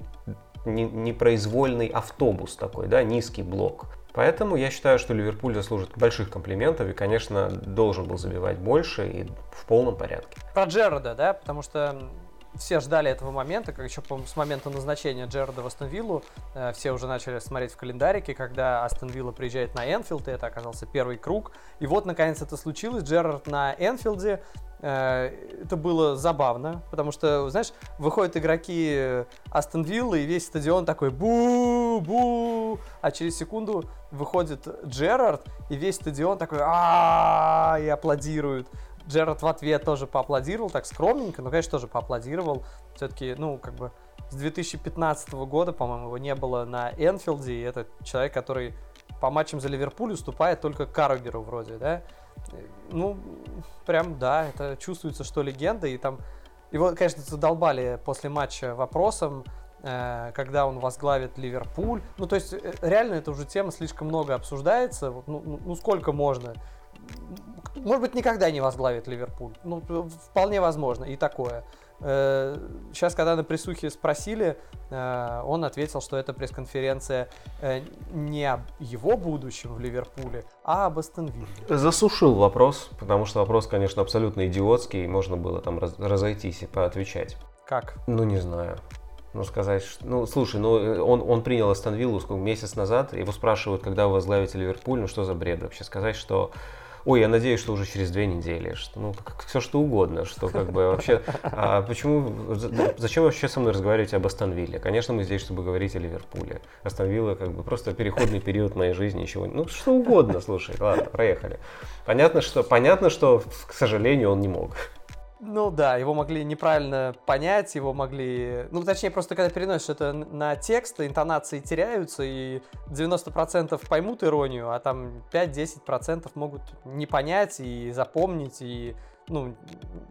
непроизвольный автобус такой, да, низкий блок. Поэтому я считаю, что Ливерпуль заслужит больших комплиментов и, конечно, должен был забивать больше и в полном порядке. Про Джерарда, да, потому что все ждали этого момента, как еще, с момента назначения Джерарда в Астон Виллу, э, все уже начали смотреть в календарике, когда Астон Вилла приезжает на Энфилд, и это оказался первый круг. И вот, наконец, это случилось. Джерард на Энфилде. Э, это было забавно, потому что, знаешь, выходят игроки Астон Виллы, и весь стадион такой бу-бу, а через секунду выходит Джерард, и весь стадион такой а и аплодирует. Джерард в ответ тоже поаплодировал, так скромненько, но, конечно, тоже поаплодировал. Все-таки, ну, как бы с 2015 года, по-моему, его не было на Энфилде, и это человек, который по матчам за Ливерпуль уступает только Каррагеру вроде, да. Ну, прям, да, это чувствуется, что легенда, и там его, конечно, задолбали после матча вопросом, э, когда он возглавит Ливерпуль. Ну, то есть, э, реально, это уже тема слишком много обсуждается. Ну, ну, ну сколько можно? Может быть, никогда не возглавит Ливерпуль. Ну, вполне возможно, и такое. Сейчас, э, когда на присухе спросили, э, он ответил, что эта пресс-конференция э, не об его будущем в Ливерпуле, а об Астон Засушил вопрос, потому что вопрос, конечно, абсолютно идиотский, и можно было там разойтись и поотвечать. Как? Ну, не знаю. Ну, сказать, что... Ну, слушай, ну, он, он принял Астон Виллу месяц назад, его спрашивают, когда вы возглавите Ливерпуль, ну, что за бред вообще? Сказать, что ой, я надеюсь, что уже через две недели, что, ну, как, все что угодно, что как бы вообще, а почему, зачем вообще со мной разговаривать об Астонвилле? Конечно, мы здесь, чтобы говорить о Ливерпуле. Астонвилла как бы просто переходный период моей жизни, ничего, ну, что угодно, слушай, ладно, проехали. Понятно, что, понятно, что, к сожалению, он не мог. Ну да, его могли неправильно понять, его могли... Ну, точнее, просто когда переносишь это на текст, интонации теряются, и 90% поймут иронию, а там 5-10% могут не понять и запомнить, и ну,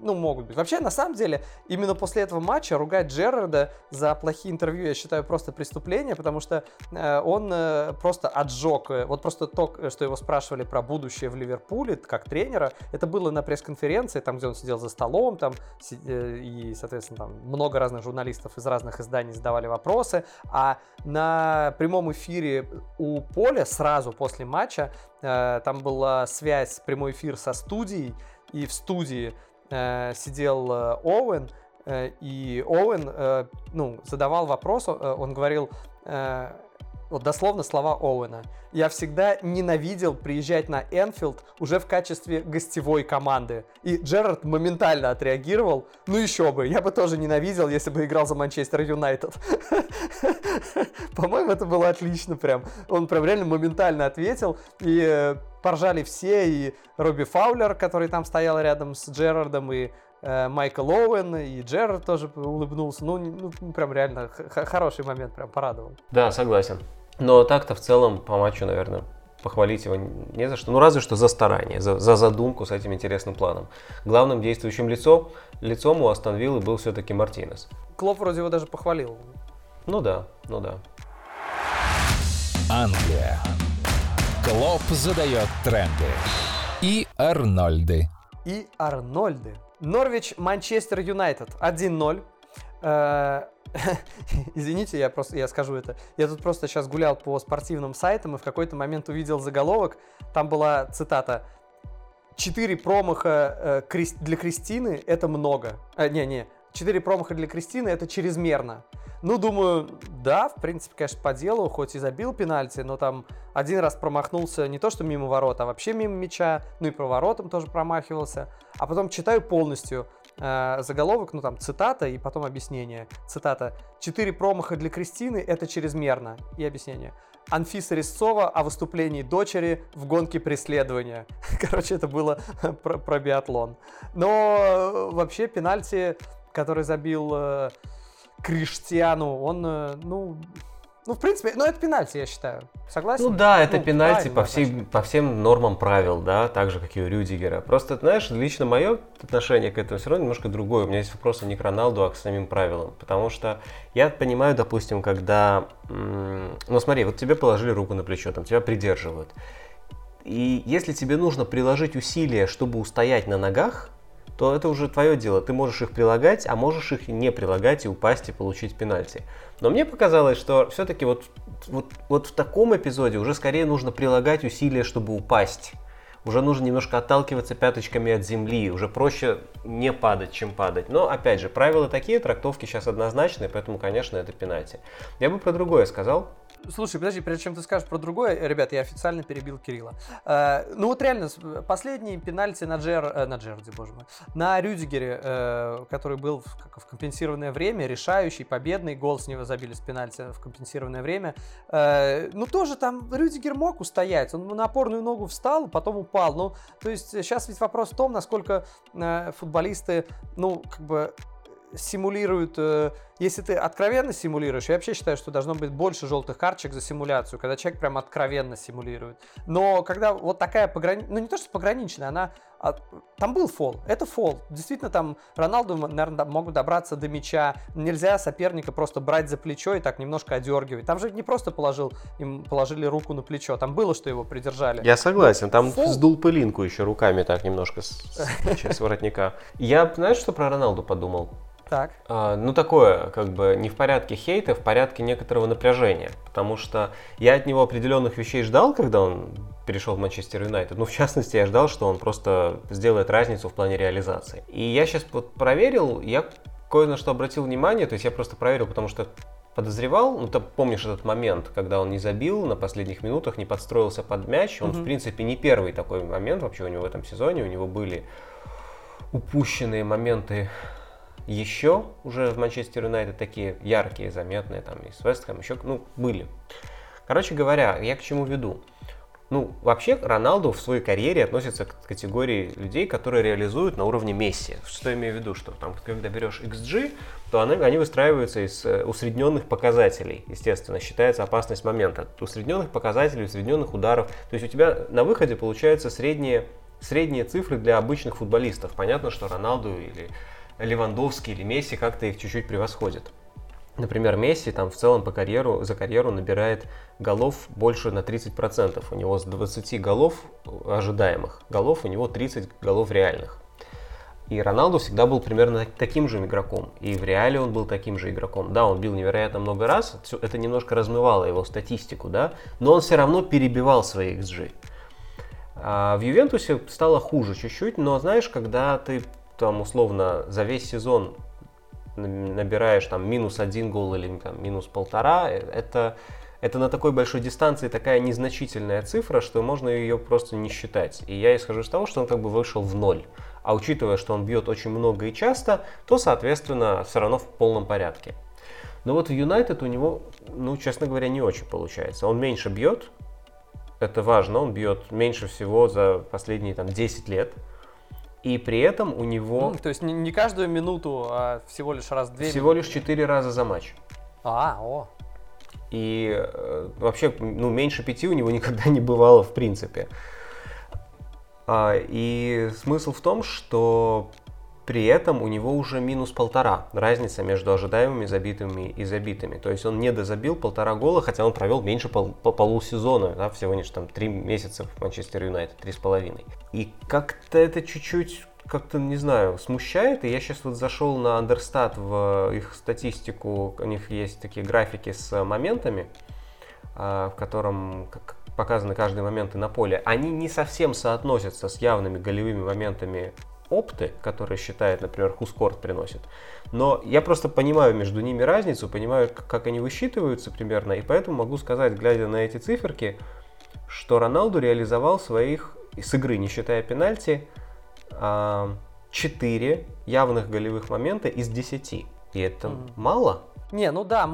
ну, могут быть. Вообще, на самом деле, именно после этого матча ругать Джерарда за плохие интервью, я считаю, просто преступление, потому что э, он э, просто отжег. Э, вот просто то, что его спрашивали про будущее в Ливерпуле, как тренера, это было на пресс-конференции, там, где он сидел за столом, там, си, э, и, соответственно, там много разных журналистов из разных изданий задавали вопросы, а на прямом эфире у Поля сразу после матча э, там была связь, прямой эфир со студией, и в студии э, сидел э, Оуэн, э, и Оуэн э, ну, задавал вопрос, э, он говорил, э, вот дословно слова Оуэна. Я всегда ненавидел приезжать на Энфилд уже в качестве гостевой команды. И Джерард моментально отреагировал. Ну еще бы, я бы тоже ненавидел, если бы играл за Манчестер Юнайтед. По-моему, это было отлично прям. Он прям реально моментально ответил. И э, поржали все, и Робби Фаулер, который там стоял рядом с Джерардом, и э, Майкл Оуэн, и Джерард тоже улыбнулся. Ну, ну прям реально хороший момент, прям порадовал. Да, согласен. Но так-то в целом по матчу, наверное, похвалить его не за что. Ну, разве что за старание, за, за задумку с этим интересным планом. Главным действующим лицом, лицом у Астон Виллы был все-таки Мартинес. Клоп вроде его даже похвалил. Ну да, ну да. Англия. Клоп задает тренды. И Арнольды. И Арнольды. Норвич, Манчестер Юнайтед 1-0. Извините, я просто я скажу это. Я тут просто сейчас гулял по спортивным сайтам и в какой-то момент увидел заголовок. Там была цитата: "Четыре промаха э, для Кристины это много". Э, не, не, четыре промаха для Кристины это чрезмерно. Ну, думаю, да, в принципе, конечно, по делу, хоть и забил пенальти, но там один раз промахнулся не то, что мимо ворот, а вообще мимо мяча, ну и про воротом тоже промахивался. А потом читаю полностью э, заголовок, ну там цитата и потом объяснение. Цитата. «Четыре промаха для Кристины – это чрезмерно». И объяснение. Анфиса Резцова о выступлении дочери в гонке преследования. Короче, это было про, про биатлон. Но э, вообще пенальти, который забил э, Криштиану, он, э, ну, ну, в принципе, ну это пенальти, я считаю. Согласен? Ну да, это ну, пенальти по, всей, по всем нормам правил, да, так же, как и у Рюдигера. Просто, знаешь, лично мое отношение к этому все равно немножко другое. У меня есть вопросы не к Роналду, а к самим правилам. Потому что я понимаю, допустим, когда... Ну смотри, вот тебе положили руку на плечо, там тебя придерживают. И если тебе нужно приложить усилия, чтобы устоять на ногах, то это уже твое дело. Ты можешь их прилагать, а можешь их не прилагать и упасть и получить пенальти. Но мне показалось, что все-таки вот, вот, вот в таком эпизоде уже скорее нужно прилагать усилия, чтобы упасть. Уже нужно немножко отталкиваться пяточками от земли. Уже проще не падать, чем падать. Но, опять же, правила такие, трактовки сейчас однозначные, поэтому, конечно, это пенальти. Я бы про другое сказал. Слушай, подожди, прежде чем ты скажешь про другое, ребят, я официально перебил Кирилла. Э, ну вот реально, последний пенальти на, Джер, э, на Джерди, боже мой, на Рюдигере, э, который был в, как, в компенсированное время, решающий, победный гол с него забили с пенальти в компенсированное время. Э, ну тоже там Рюдигер мог устоять, он на опорную ногу встал, потом упал. Ну, то есть сейчас ведь вопрос в том, насколько э, футболисты, ну, как бы симулируют, э, если ты откровенно симулируешь, я вообще считаю, что должно быть больше желтых карточек за симуляцию, когда человек прям откровенно симулирует. Но когда вот такая пограничная, ну не то, что пограничная, она, а, там был фол, это фол. Действительно, там Роналду, наверное, могут добраться до мяча, нельзя соперника просто брать за плечо и так немножко одергивать. Там же не просто положил, им положили руку на плечо, там было, что его придержали. Я согласен, там фол... сдул пылинку еще руками так немножко с, с, с воротника. Я, знаешь, что про Роналду подумал? Так. А, ну, такое, как бы, не в порядке хейта, а в порядке некоторого напряжения. Потому что я от него определенных вещей ждал, когда он перешел в Манчестер Юнайтед. Ну, в частности, я ждал, что он просто сделает разницу в плане реализации. И я сейчас вот проверил, я кое на что обратил внимание, то есть я просто проверил, потому что подозревал, ну ты помнишь этот момент, когда он не забил на последних минутах, не подстроился под мяч, он mm-hmm. в принципе не первый такой момент вообще у него в этом сезоне, у него были упущенные моменты еще уже в Манчестер Юнайтед такие яркие, заметные, там и с Вестхэм еще, ну, были. Короче говоря, я к чему веду? Ну, вообще, Роналду в своей карьере относится к категории людей, которые реализуют на уровне Месси. Что я имею в виду? Что там, когда берешь XG, то они, они выстраиваются из э, усредненных показателей. Естественно, считается опасность момента. Усредненных показателей, усредненных ударов. То есть у тебя на выходе получается среднее средние цифры для обычных футболистов. Понятно, что Роналду или Левандовский или Месси как-то их чуть-чуть превосходят. Например, Месси там в целом по карьеру, за карьеру набирает голов больше на 30%. У него с 20 голов ожидаемых голов, у него 30 голов реальных. И Роналду всегда был примерно таким же игроком. И в реале он был таким же игроком. Да, он бил невероятно много раз, это немножко размывало его статистику, да, но он все равно перебивал свои XG. А в Ювентусе стало хуже чуть-чуть, но знаешь, когда ты там условно за весь сезон набираешь там минус один гол или там, минус полтора, э, это, это на такой большой дистанции такая незначительная цифра, что можно ее просто не считать. И я исхожу из того, что он как бы вышел в ноль. А учитывая, что он бьет очень много и часто, то, соответственно, все равно в полном порядке. Но вот в Юнайтед у него, ну, честно говоря, не очень получается. Он меньше бьет, это важно, он бьет меньше всего за последние там 10 лет. И при этом у него... Ну, то есть не, не каждую минуту, а всего лишь раз две Всего минуты. лишь 4 раза за матч. А, о. И э, вообще, ну, меньше пяти у него никогда не бывало в принципе. А, и смысл в том, что при этом у него уже минус полтора разница между ожидаемыми забитыми и забитыми. То есть он не дозабил полтора гола, хотя он провел меньше пол, по полусезона, да, всего лишь там три месяца в Манчестер Юнайтед, три с половиной. И как-то это чуть-чуть как-то, не знаю, смущает. И я сейчас вот зашел на Understat в их статистику. У них есть такие графики с моментами, а, в котором показаны каждые моменты на поле. Они не совсем соотносятся с явными голевыми моментами опты, которые считает, например, Хускорт приносит. Но я просто понимаю между ними разницу, понимаю, как они высчитываются примерно, и поэтому могу сказать, глядя на эти циферки, что Роналду реализовал своих, с игры, не считая пенальти, 4 а, явных голевых момента из 10. И это mm. мало? Не, ну да,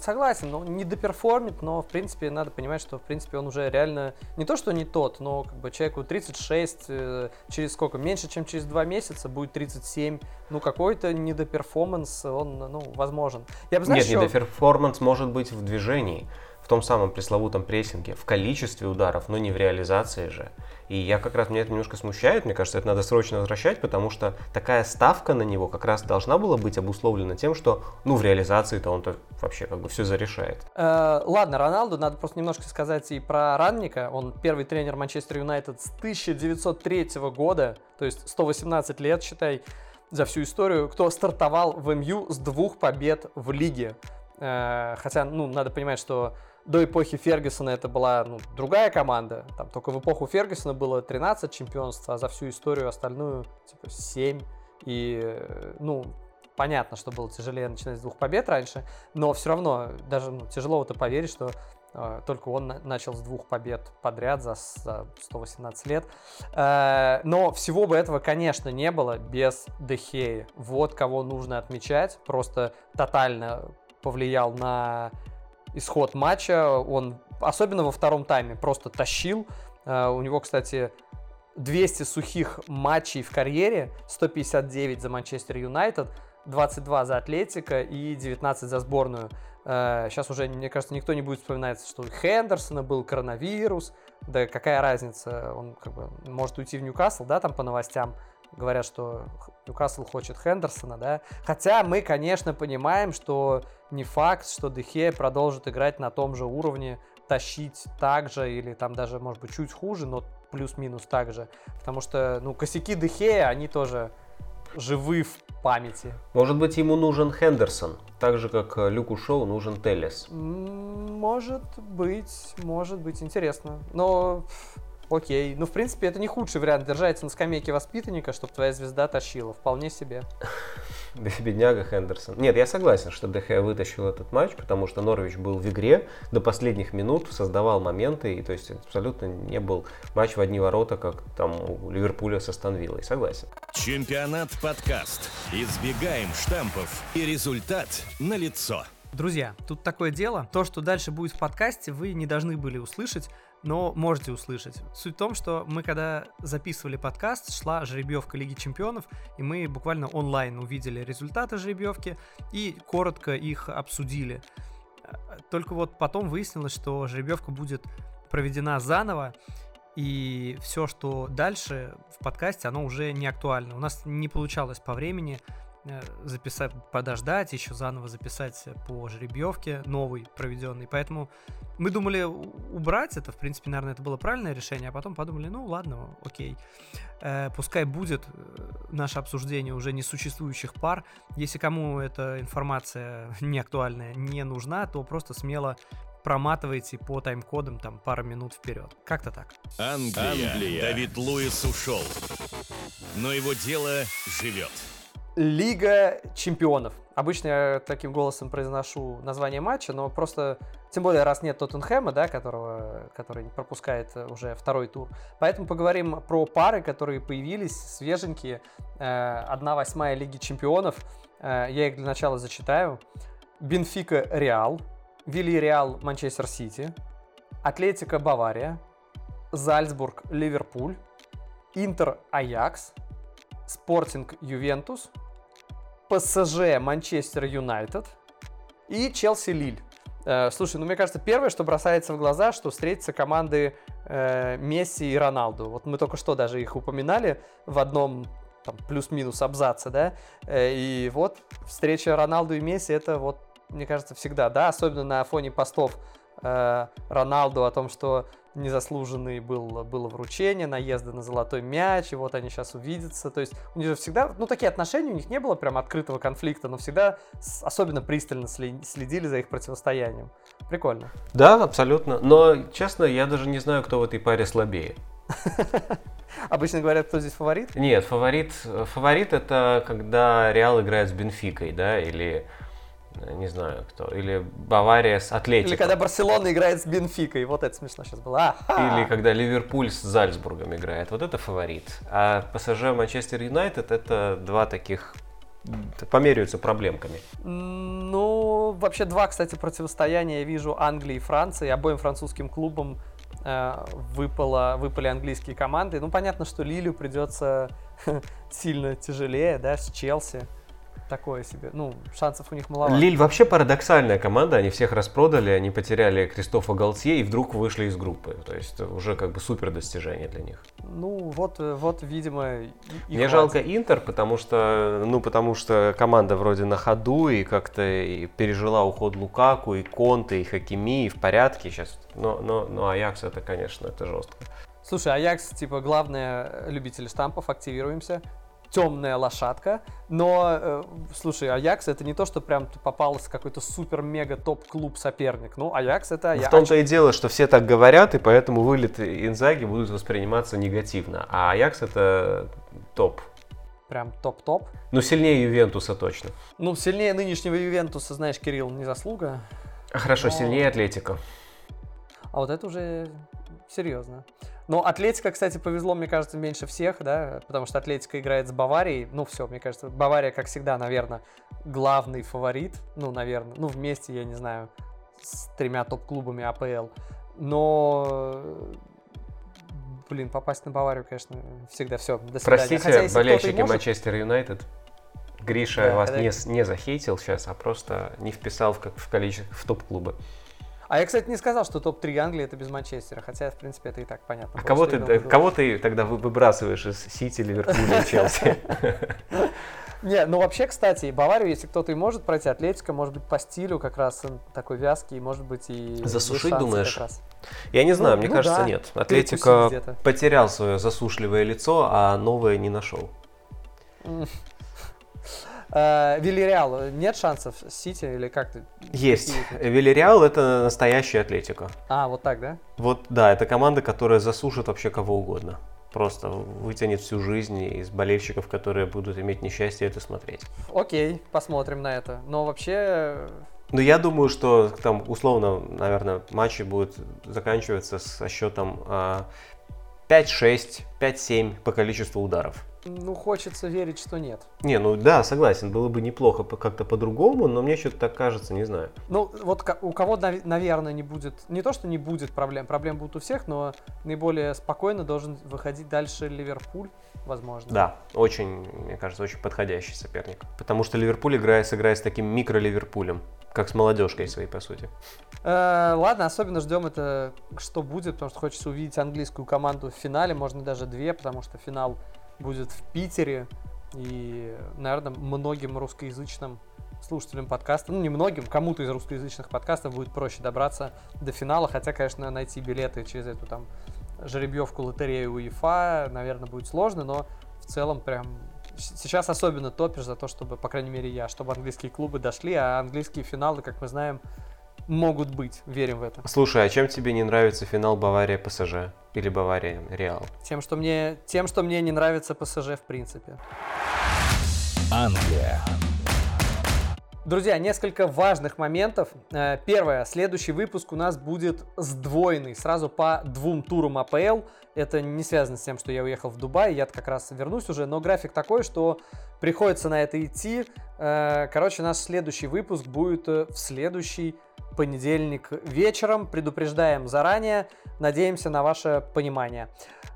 согласен, но не доперформит, но в принципе надо понимать, что в принципе он уже реально не то, что не тот, но как бы человеку 36, э, через сколько, меньше, чем через два месяца будет 37, ну какой-то недоперформанс, он, ну, возможен. Я бы, знаешь, Нет, еще... недоперформанс может быть в движении в том самом пресловутом прессинге, в количестве ударов, но не в реализации же. И я как раз, меня это немножко смущает, мне кажется, это надо срочно возвращать, потому что такая ставка на него как раз должна была быть обусловлена тем, что, ну, в реализации-то он-то вообще как бы все зарешает. Э, ладно, Роналду, надо просто немножко сказать и про Ранника. Он первый тренер Манчестер Юнайтед с 1903 года, то есть 118 лет, считай, за всю историю, кто стартовал в МЮ с двух побед в лиге. Э, хотя, ну, надо понимать, что до эпохи Фергюсона это была ну, другая команда. Там только в эпоху Фергюсона было 13 чемпионств, а за всю историю остальную типа 7. И, ну, понятно, что было тяжелее начинать с двух побед раньше, но все равно даже ну, тяжело это поверить, что э, только он на- начал с двух побед подряд за, за 118 лет. Э, но всего бы этого, конечно, не было без Дехеи. Вот кого нужно отмечать. Просто тотально повлиял на исход матча. Он, особенно во втором тайме, просто тащил. Uh, у него, кстати, 200 сухих матчей в карьере, 159 за Манчестер Юнайтед, 22 за Атлетика и 19 за сборную. Сейчас уже, мне кажется, никто не будет вспоминать, что у Хендерсона был коронавирус. Да какая разница, он как бы может уйти в Ньюкасл, да, там по новостям говорят, что Ньюкасл хочет Хендерсона, да. Хотя мы, конечно, понимаем, что не факт, что Дехе продолжит играть на том же уровне, тащить так же или там даже, может быть, чуть хуже, но плюс-минус так же. Потому что, ну, косяки Дехе, они тоже живы в памяти. Может быть, ему нужен Хендерсон, так же, как Люку Шоу нужен Телес. Может быть, может быть, интересно. Но Окей. Ну, в принципе, это не худший вариант держаться на скамейке воспитанника, чтобы твоя звезда тащила. Вполне себе. Бедняга Хендерсон. Нет, я согласен, что ДХ вытащил этот матч, потому что Норвич был в игре до последних минут, создавал моменты, и то есть абсолютно не был матч в одни ворота, как там у Ливерпуля со Станвиллой. Согласен. Чемпионат подкаст. Избегаем штампов и результат налицо. Друзья, тут такое дело. То, что дальше будет в подкасте, вы не должны были услышать, но можете услышать. Суть в том, что мы когда записывали подкаст, шла жеребьевка Лиги Чемпионов, и мы буквально онлайн увидели результаты жеребьевки и коротко их обсудили. Только вот потом выяснилось, что жеребьевка будет проведена заново, и все, что дальше в подкасте, оно уже не актуально. У нас не получалось по времени записать, подождать, еще заново записать по жеребьевке новый проведенный. Поэтому мы думали убрать это, в принципе, наверное, это было правильное решение, а потом подумали, ну ладно, окей, э, пускай будет э, наше обсуждение уже несуществующих пар. Если кому эта информация не актуальная, не нужна, то просто смело проматывайте по тайм-кодам там пару минут вперед. Как-то так. Англия. Англия. Давид Луис ушел, но его дело живет. Лига чемпионов. Обычно я таким голосом произношу название матча, но просто, тем более, раз нет Тоттенхэма, да, которого, который пропускает уже второй тур. Поэтому поговорим про пары, которые появились, свеженькие. Э, одна восьмая Лиги чемпионов. Э, я их для начала зачитаю. Бенфика Реал, Вилли Реал Манчестер Сити, Атлетика Бавария, Зальцбург Ливерпуль, Интер Аякс, Спортинг Ювентус – ПСЖ, Манчестер Юнайтед и Челси Лиль. Э, слушай, ну мне кажется, первое, что бросается в глаза, что встретятся команды э, Месси и Роналду. Вот мы только что даже их упоминали в одном там, плюс-минус абзаце, да, э, и вот встреча Роналду и Месси, это вот, мне кажется, всегда, да, особенно на фоне постов э, Роналду о том, что незаслуженный был, было вручение, наезды на золотой мяч, и вот они сейчас увидятся. То есть у них же всегда, ну такие отношения, у них не было прям открытого конфликта, но всегда особенно пристально следили за их противостоянием. Прикольно. Да, абсолютно. Но, честно, я даже не знаю, кто в этой паре слабее. Обычно говорят, кто здесь фаворит? Нет, фаворит, фаворит это когда Реал играет с Бенфикой, да, или не знаю кто, или Бавария с Атлетиком. Или когда Барселона играет с Бенфикой, вот это смешно сейчас было. А-ха! Или когда Ливерпуль с Зальцбургом играет, вот это фаворит. А ПСЖ Манчестер Юнайтед это два таких померяются проблемками. Ну, вообще два, кстати, противостояния я вижу Англии и Франции. Обоим французским клубам э, выпало, выпали английские команды. Ну, понятно, что Лилю придется сильно тяжелее, да, с Челси такое себе. Ну, шансов у них маловато. Лиль вообще парадоксальная команда. Они всех распродали, они потеряли Кристофа Галтье и вдруг вышли из группы. То есть уже как бы супер достижение для них. Ну, вот, вот видимо, и, и Мне хватит. жалко Интер, потому что, ну, потому что команда вроде на ходу и как-то и пережила уход Лукаку, и Конте, и Хакими, и в порядке сейчас. Но, но, но Аякс это, конечно, это жестко. Слушай, Аякс, типа, главное, любители штампов, активируемся темная лошадка. Но, э, слушай, Аякс это не то, что прям попался какой-то супер-мега топ-клуб соперник. Ну, Аякс это Аякс. В том-то и дело, что все так говорят, и поэтому вылеты Инзаги будут восприниматься негативно. А Аякс это топ. Прям топ-топ. Ну, сильнее Ювентуса точно. Ну, сильнее нынешнего Ювентуса, знаешь, Кирилл, не заслуга. Хорошо, но... сильнее Атлетика. А вот это уже серьезно. Но Атлетика, кстати, повезло, мне кажется, меньше всех, да, потому что Атлетика играет с Баварией. Ну, все, мне кажется, Бавария, как всегда, наверное, главный фаворит. Ну, наверное, ну, вместе, я не знаю, с тремя топ-клубами АПЛ. Но блин, попасть на Баварию, конечно, всегда все. До свидания. Простите, Хотя, болельщики может... Манчестер Юнайтед. Гриша да, вас когда... не, не захейтил сейчас, а просто не вписал в, в количество в топ-клубы. А я, кстати, не сказал, что топ-3 Англии это без Манчестера, хотя, в принципе, это и так понятно. А кого ты, кого ты тогда выбрасываешь из Сити, Ливерпуля и Челси? Не, ну вообще, кстати, Баварию, если кто-то и может пройти, Атлетика, может быть, по стилю как раз такой вязкий, может быть, и... Засушить, думаешь? Я не знаю, ну, мне ну, кажется, да. нет. Атлетика потерял свое засушливое лицо, а новое не нашел. Э, Вильяреал, нет шансов Сити или как ты? Есть. Вильяреал это настоящая атлетика. А, вот так, да? Вот, да, это команда, которая засушит вообще кого угодно. Просто вытянет всю жизнь из болельщиков, которые будут иметь несчастье это смотреть. Окей, посмотрим на это. Но вообще... Ну, я думаю, что там условно, наверное, матчи будут заканчиваться со счетом 5-6, 5-7 по количеству ударов. Ну, хочется верить, что нет. Не, ну да, согласен, было бы неплохо как-то по-другому, но мне что-то так кажется, не знаю. Ну, вот у кого, наверное, не будет, не то, что не будет проблем, проблем будут у всех, но наиболее спокойно должен выходить дальше Ливерпуль, возможно. Да, очень, мне кажется, очень подходящий соперник. Потому что Ливерпуль играет, сыграет с таким микро-Ливерпулем, Как с молодежкой своей, по сути. Э, ладно, особенно ждем это, что будет, потому что хочется увидеть английскую команду в финале, можно даже две, потому что финал будет в Питере. И, наверное, многим русскоязычным слушателям подкаста, ну не многим, кому-то из русскоязычных подкастов будет проще добраться до финала, хотя, конечно, найти билеты через эту там жеребьевку лотерею УЕФА, наверное, будет сложно, но в целом прям сейчас особенно топишь за то, чтобы, по крайней мере, я, чтобы английские клубы дошли, а английские финалы, как мы знаем, могут быть. Верим в это. Слушай, а чем тебе не нравится финал Бавария ПСЖ или Бавария Реал? Тем, что мне, тем, что мне не нравится ПСЖ в принципе. Англия. Друзья, несколько важных моментов. Э, Первое. Следующий выпуск у нас будет сдвоенный. Сразу по двум турам АПЛ. Это не связано с тем, что я уехал в Дубай. Я как раз вернусь уже. Но график такой, что приходится на это идти. Э, Короче, наш следующий выпуск будет э, в следующий понедельник вечером. Предупреждаем заранее. Надеемся на ваше понимание.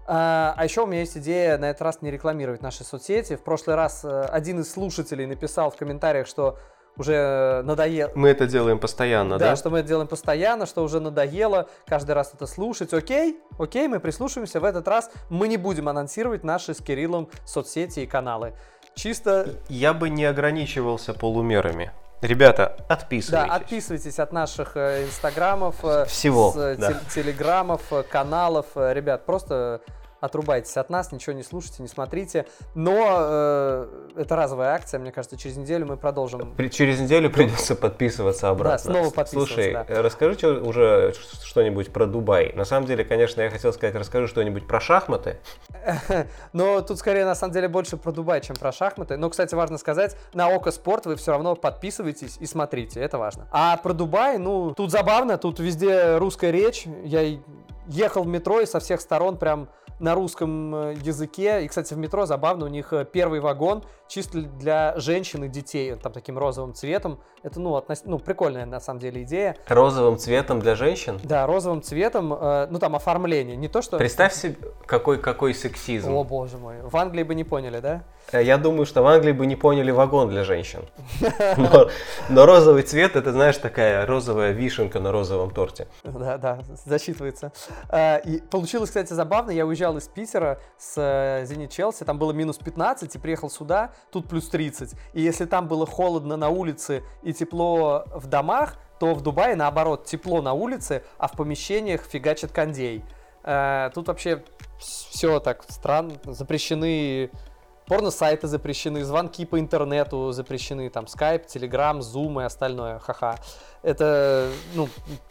А а еще у меня есть идея на этот раз не рекламировать наши соцсети. В прошлый раз э, один из слушателей написал в комментариях, что уже надоело. Мы это делаем постоянно, Да, да? что мы это делаем постоянно, что уже надоело каждый раз это слушать. Окей, окей, мы прислушаемся. В этот раз мы не будем анонсировать наши с Кириллом соцсети и каналы. Чисто, Я бы не ограничивался полумерами. Ребята, да, отписывайтесь. отписывайтесь от наших э, инстаграмов, э, Всего, с, э, да. те- телеграммов, э, каналов. Ребят, просто отрубайтесь от нас, ничего не слушайте, не смотрите. Но э, это разовая акция, мне кажется, через неделю мы продолжим. При- Через неделю придется подписываться обратно. снова подписываться, Слушай, да. расскажи уже что-нибудь про Дубай. На самом деле, конечно, я хотел сказать, расскажи что-нибудь про шахматы. Но тут скорее на самом деле больше про Дубай, чем про шахматы. Но, кстати, важно сказать, на Око Спорт вы все равно подписывайтесь и смотрите, это важно. А про Дубай, ну, тут забавно, тут везде русская речь. Я ехал в метро и со всех сторон прям на русском э, языке. И, кстати, в метро забавно, у них э, первый вагон чисто для женщин и детей, там таким розовым цветом. Это, ну, относ- ну, прикольная на самом деле идея. Розовым цветом для женщин. Да, розовым цветом, э, ну, там оформление. Не то, что... Представь себе, какой, какой сексизм. О, боже мой. В Англии бы не поняли, да? Э, Я думаю, что в Англии бы не поняли вагон для женщин. Но, но розовый цвет, это, знаешь, такая розовая вишенка на розовом торте. Да, да, засчитывается. А, И получилось, кстати, забавно. Я уезжал из Питера с э, Зенит Челси, там было минус 15, и приехал сюда, тут плюс 30. И если там было холодно на улице и тепло в домах, то в Дубае, наоборот, тепло на улице, а в помещениях фигачит кондей. Э, Тут вообще все так странно. Запрещены порно-сайты запрещены, звонки по интернету запрещены, там, скайп, телеграм, зум и остальное, ха-ха. Это, ну,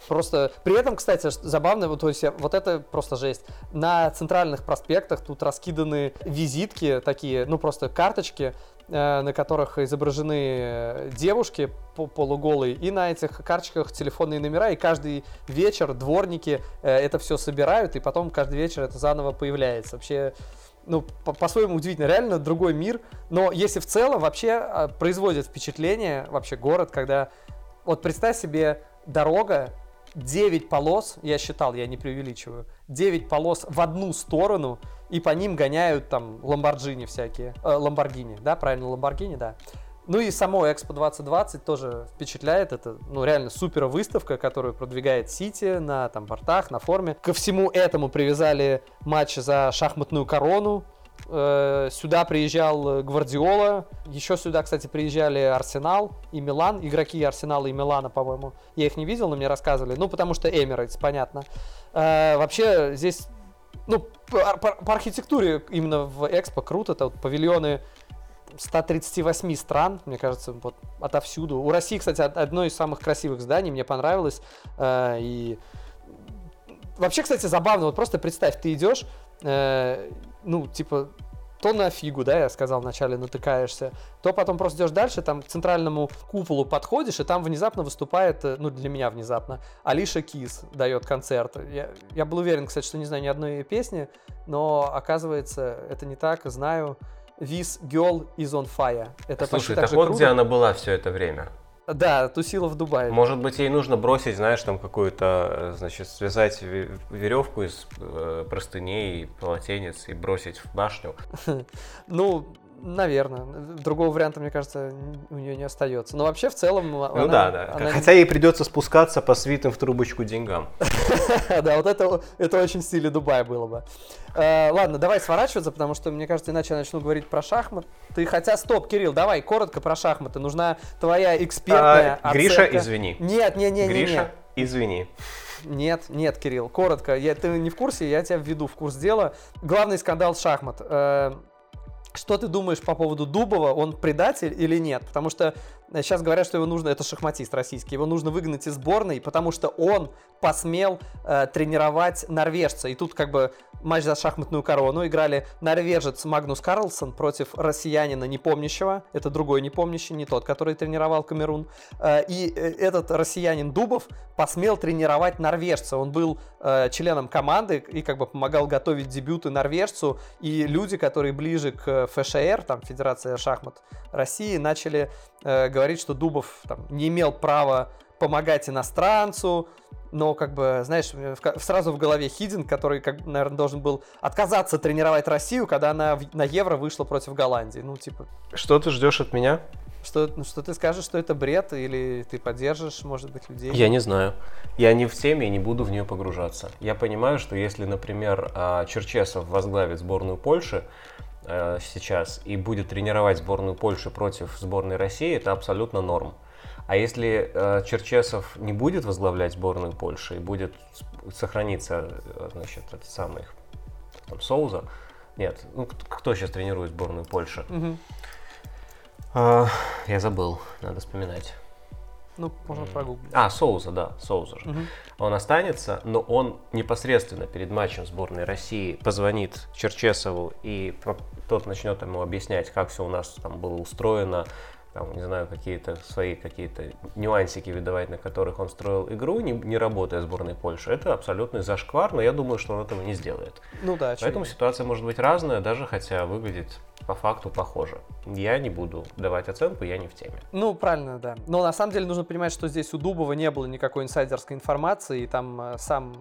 просто... При этом, кстати, забавно, вот, то есть, вот это просто жесть. На центральных проспектах тут раскиданы визитки такие, ну, просто карточки, э, на которых изображены э, девушки по- полуголые, и на этих карточках телефонные номера, и каждый вечер дворники э, это все собирают, и потом каждый вечер это заново появляется. Вообще, ну, по- по-своему удивительно, реально другой мир. Но если в целом вообще а, производит впечатление вообще город, когда вот представь себе дорога 9 полос, я считал, я не преувеличиваю, 9 полос в одну сторону, и по ним гоняют там ламборджини всякие, э, ламборгини, да, правильно, ламборгини, да. Ну и само Экспо 2020 тоже впечатляет. Это, ну, реально супер выставка, которую продвигает Сити на там бортах, на форме. Ко всему этому привязали матч за шахматную корону. Э, Сюда приезжал Гвардиола. Еще сюда, кстати, приезжали Арсенал и Милан. Игроки Арсенала и Милана, по-моему. Я их не видел, но мне рассказывали. Ну, потому что Эмирейтс, понятно. Э, Вообще здесь ну, по, по- по архитектуре именно в Экспо круто. Это вот павильоны 138 стран, мне кажется, вот отовсюду. У России, кстати, од- одно из самых красивых зданий, мне понравилось. Э, И вообще, кстати, забавно, вот просто представь, ты идешь, э, ну, типа, то на фигу, да, я сказал вначале, натыкаешься, то потом просто идешь дальше, там к центральному куполу подходишь, и там внезапно выступает, э, ну, для меня внезапно, Алиша Кис дает концерт. Я, я был уверен, кстати, что не знаю ни одной ее песни, но оказывается, это не так, знаю. This girl is on fire. Это Слушай, так так вот круто. где она была все это время. Да, тусила в Дубае. Может быть, ей нужно бросить, знаешь, там какую-то, э, значит, связать ве- веревку из э, простыней, полотенец и бросить в башню. Ну, Наверное. Другого варианта, мне кажется, у нее не остается. Но вообще в целом... Ну она, да, да. Она... Хотя ей придется спускаться по свитым в трубочку деньгам. Да, вот это, это очень в стиле Дубая было бы. Э, ладно, давай сворачиваться, потому что, мне кажется, иначе я начну говорить про шахмат. Ты хотя, стоп, Кирилл, давай коротко про шахматы. Нужна твоя экспертная а, Гриша, извини. Нет, нет, нет, Гриша, нет. извини. Нет, нет, Кирилл, коротко. Я, ты не в курсе, я тебя введу в курс дела. Главный скандал шахмат. Э, что ты думаешь по поводу Дубова? Он предатель или нет? Потому что сейчас говорят, что его нужно, это шахматист российский, его нужно выгнать из сборной, потому что он посмел э, тренировать норвежца. И тут как бы матч за шахматную корону играли норвежец Магнус Карлсон против россиянина непомнящего. Это другой непомнящий, не тот, который тренировал Камерун. Э, и э, этот россиянин Дубов посмел тренировать норвежца. Он был э, членом команды и как бы помогал готовить дебюты норвежцу. И люди, которые ближе к ФШР, там Федерация шахмат России, начали э, говорить, что Дубов там, не имел права помогать иностранцу, но, как бы, знаешь, сразу в голове Хидин, который, как, наверное, должен был отказаться тренировать Россию, когда она на Евро вышла против Голландии. Ну, типа... Что ты ждешь от меня? Что, ну, что ты скажешь, что это бред, или ты поддержишь, может быть, людей? Я не знаю. Я не в теме и не буду в нее погружаться. Я понимаю, что если, например, а, Черчесов возглавит сборную Польши, э, сейчас и будет тренировать сборную Польши против сборной России, это абсолютно норм. А если э, Черчесов не будет возглавлять сборную Польши и будет сохраниться, э, значит, этот самый там, Соуза, нет, ну, кто сейчас тренирует сборную Польши? Угу. А, я забыл, надо вспоминать. Ну, можно прогуглить. А, Соуза, да, Соуза же. Угу. Он останется, но он непосредственно перед матчем сборной России позвонит Черчесову, и тот начнет ему объяснять, как все у нас там было устроено, там, не знаю, какие-то свои какие-то нюансики выдавать, на которых он строил игру, не, не работая сборной Польши, это абсолютный зашквар, но я думаю, что он этого не сделает. Ну да, Поэтому ситуация может быть разная, даже хотя выглядит по факту похоже. Я не буду давать оценку, я не в теме. Ну, правильно, да. Но на самом деле нужно понимать, что здесь у Дубова не было никакой инсайдерской информации, и там э, сам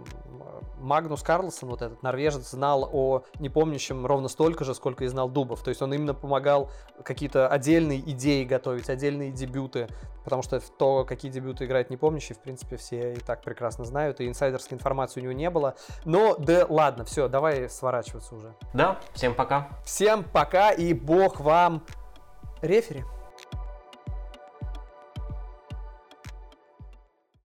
Магнус Карлсон, вот этот норвежец, знал о непомнящем ровно столько же, сколько и знал Дубов. То есть он именно помогал какие-то отдельные идеи готовить, отдельные дебюты. Потому что то, какие дебюты играет непомнящий, в принципе, все и так прекрасно знают. И инсайдерской информации у него не было. Но да ладно, все, давай сворачиваться уже. Да, всем пока. Всем пока и бог вам рефери.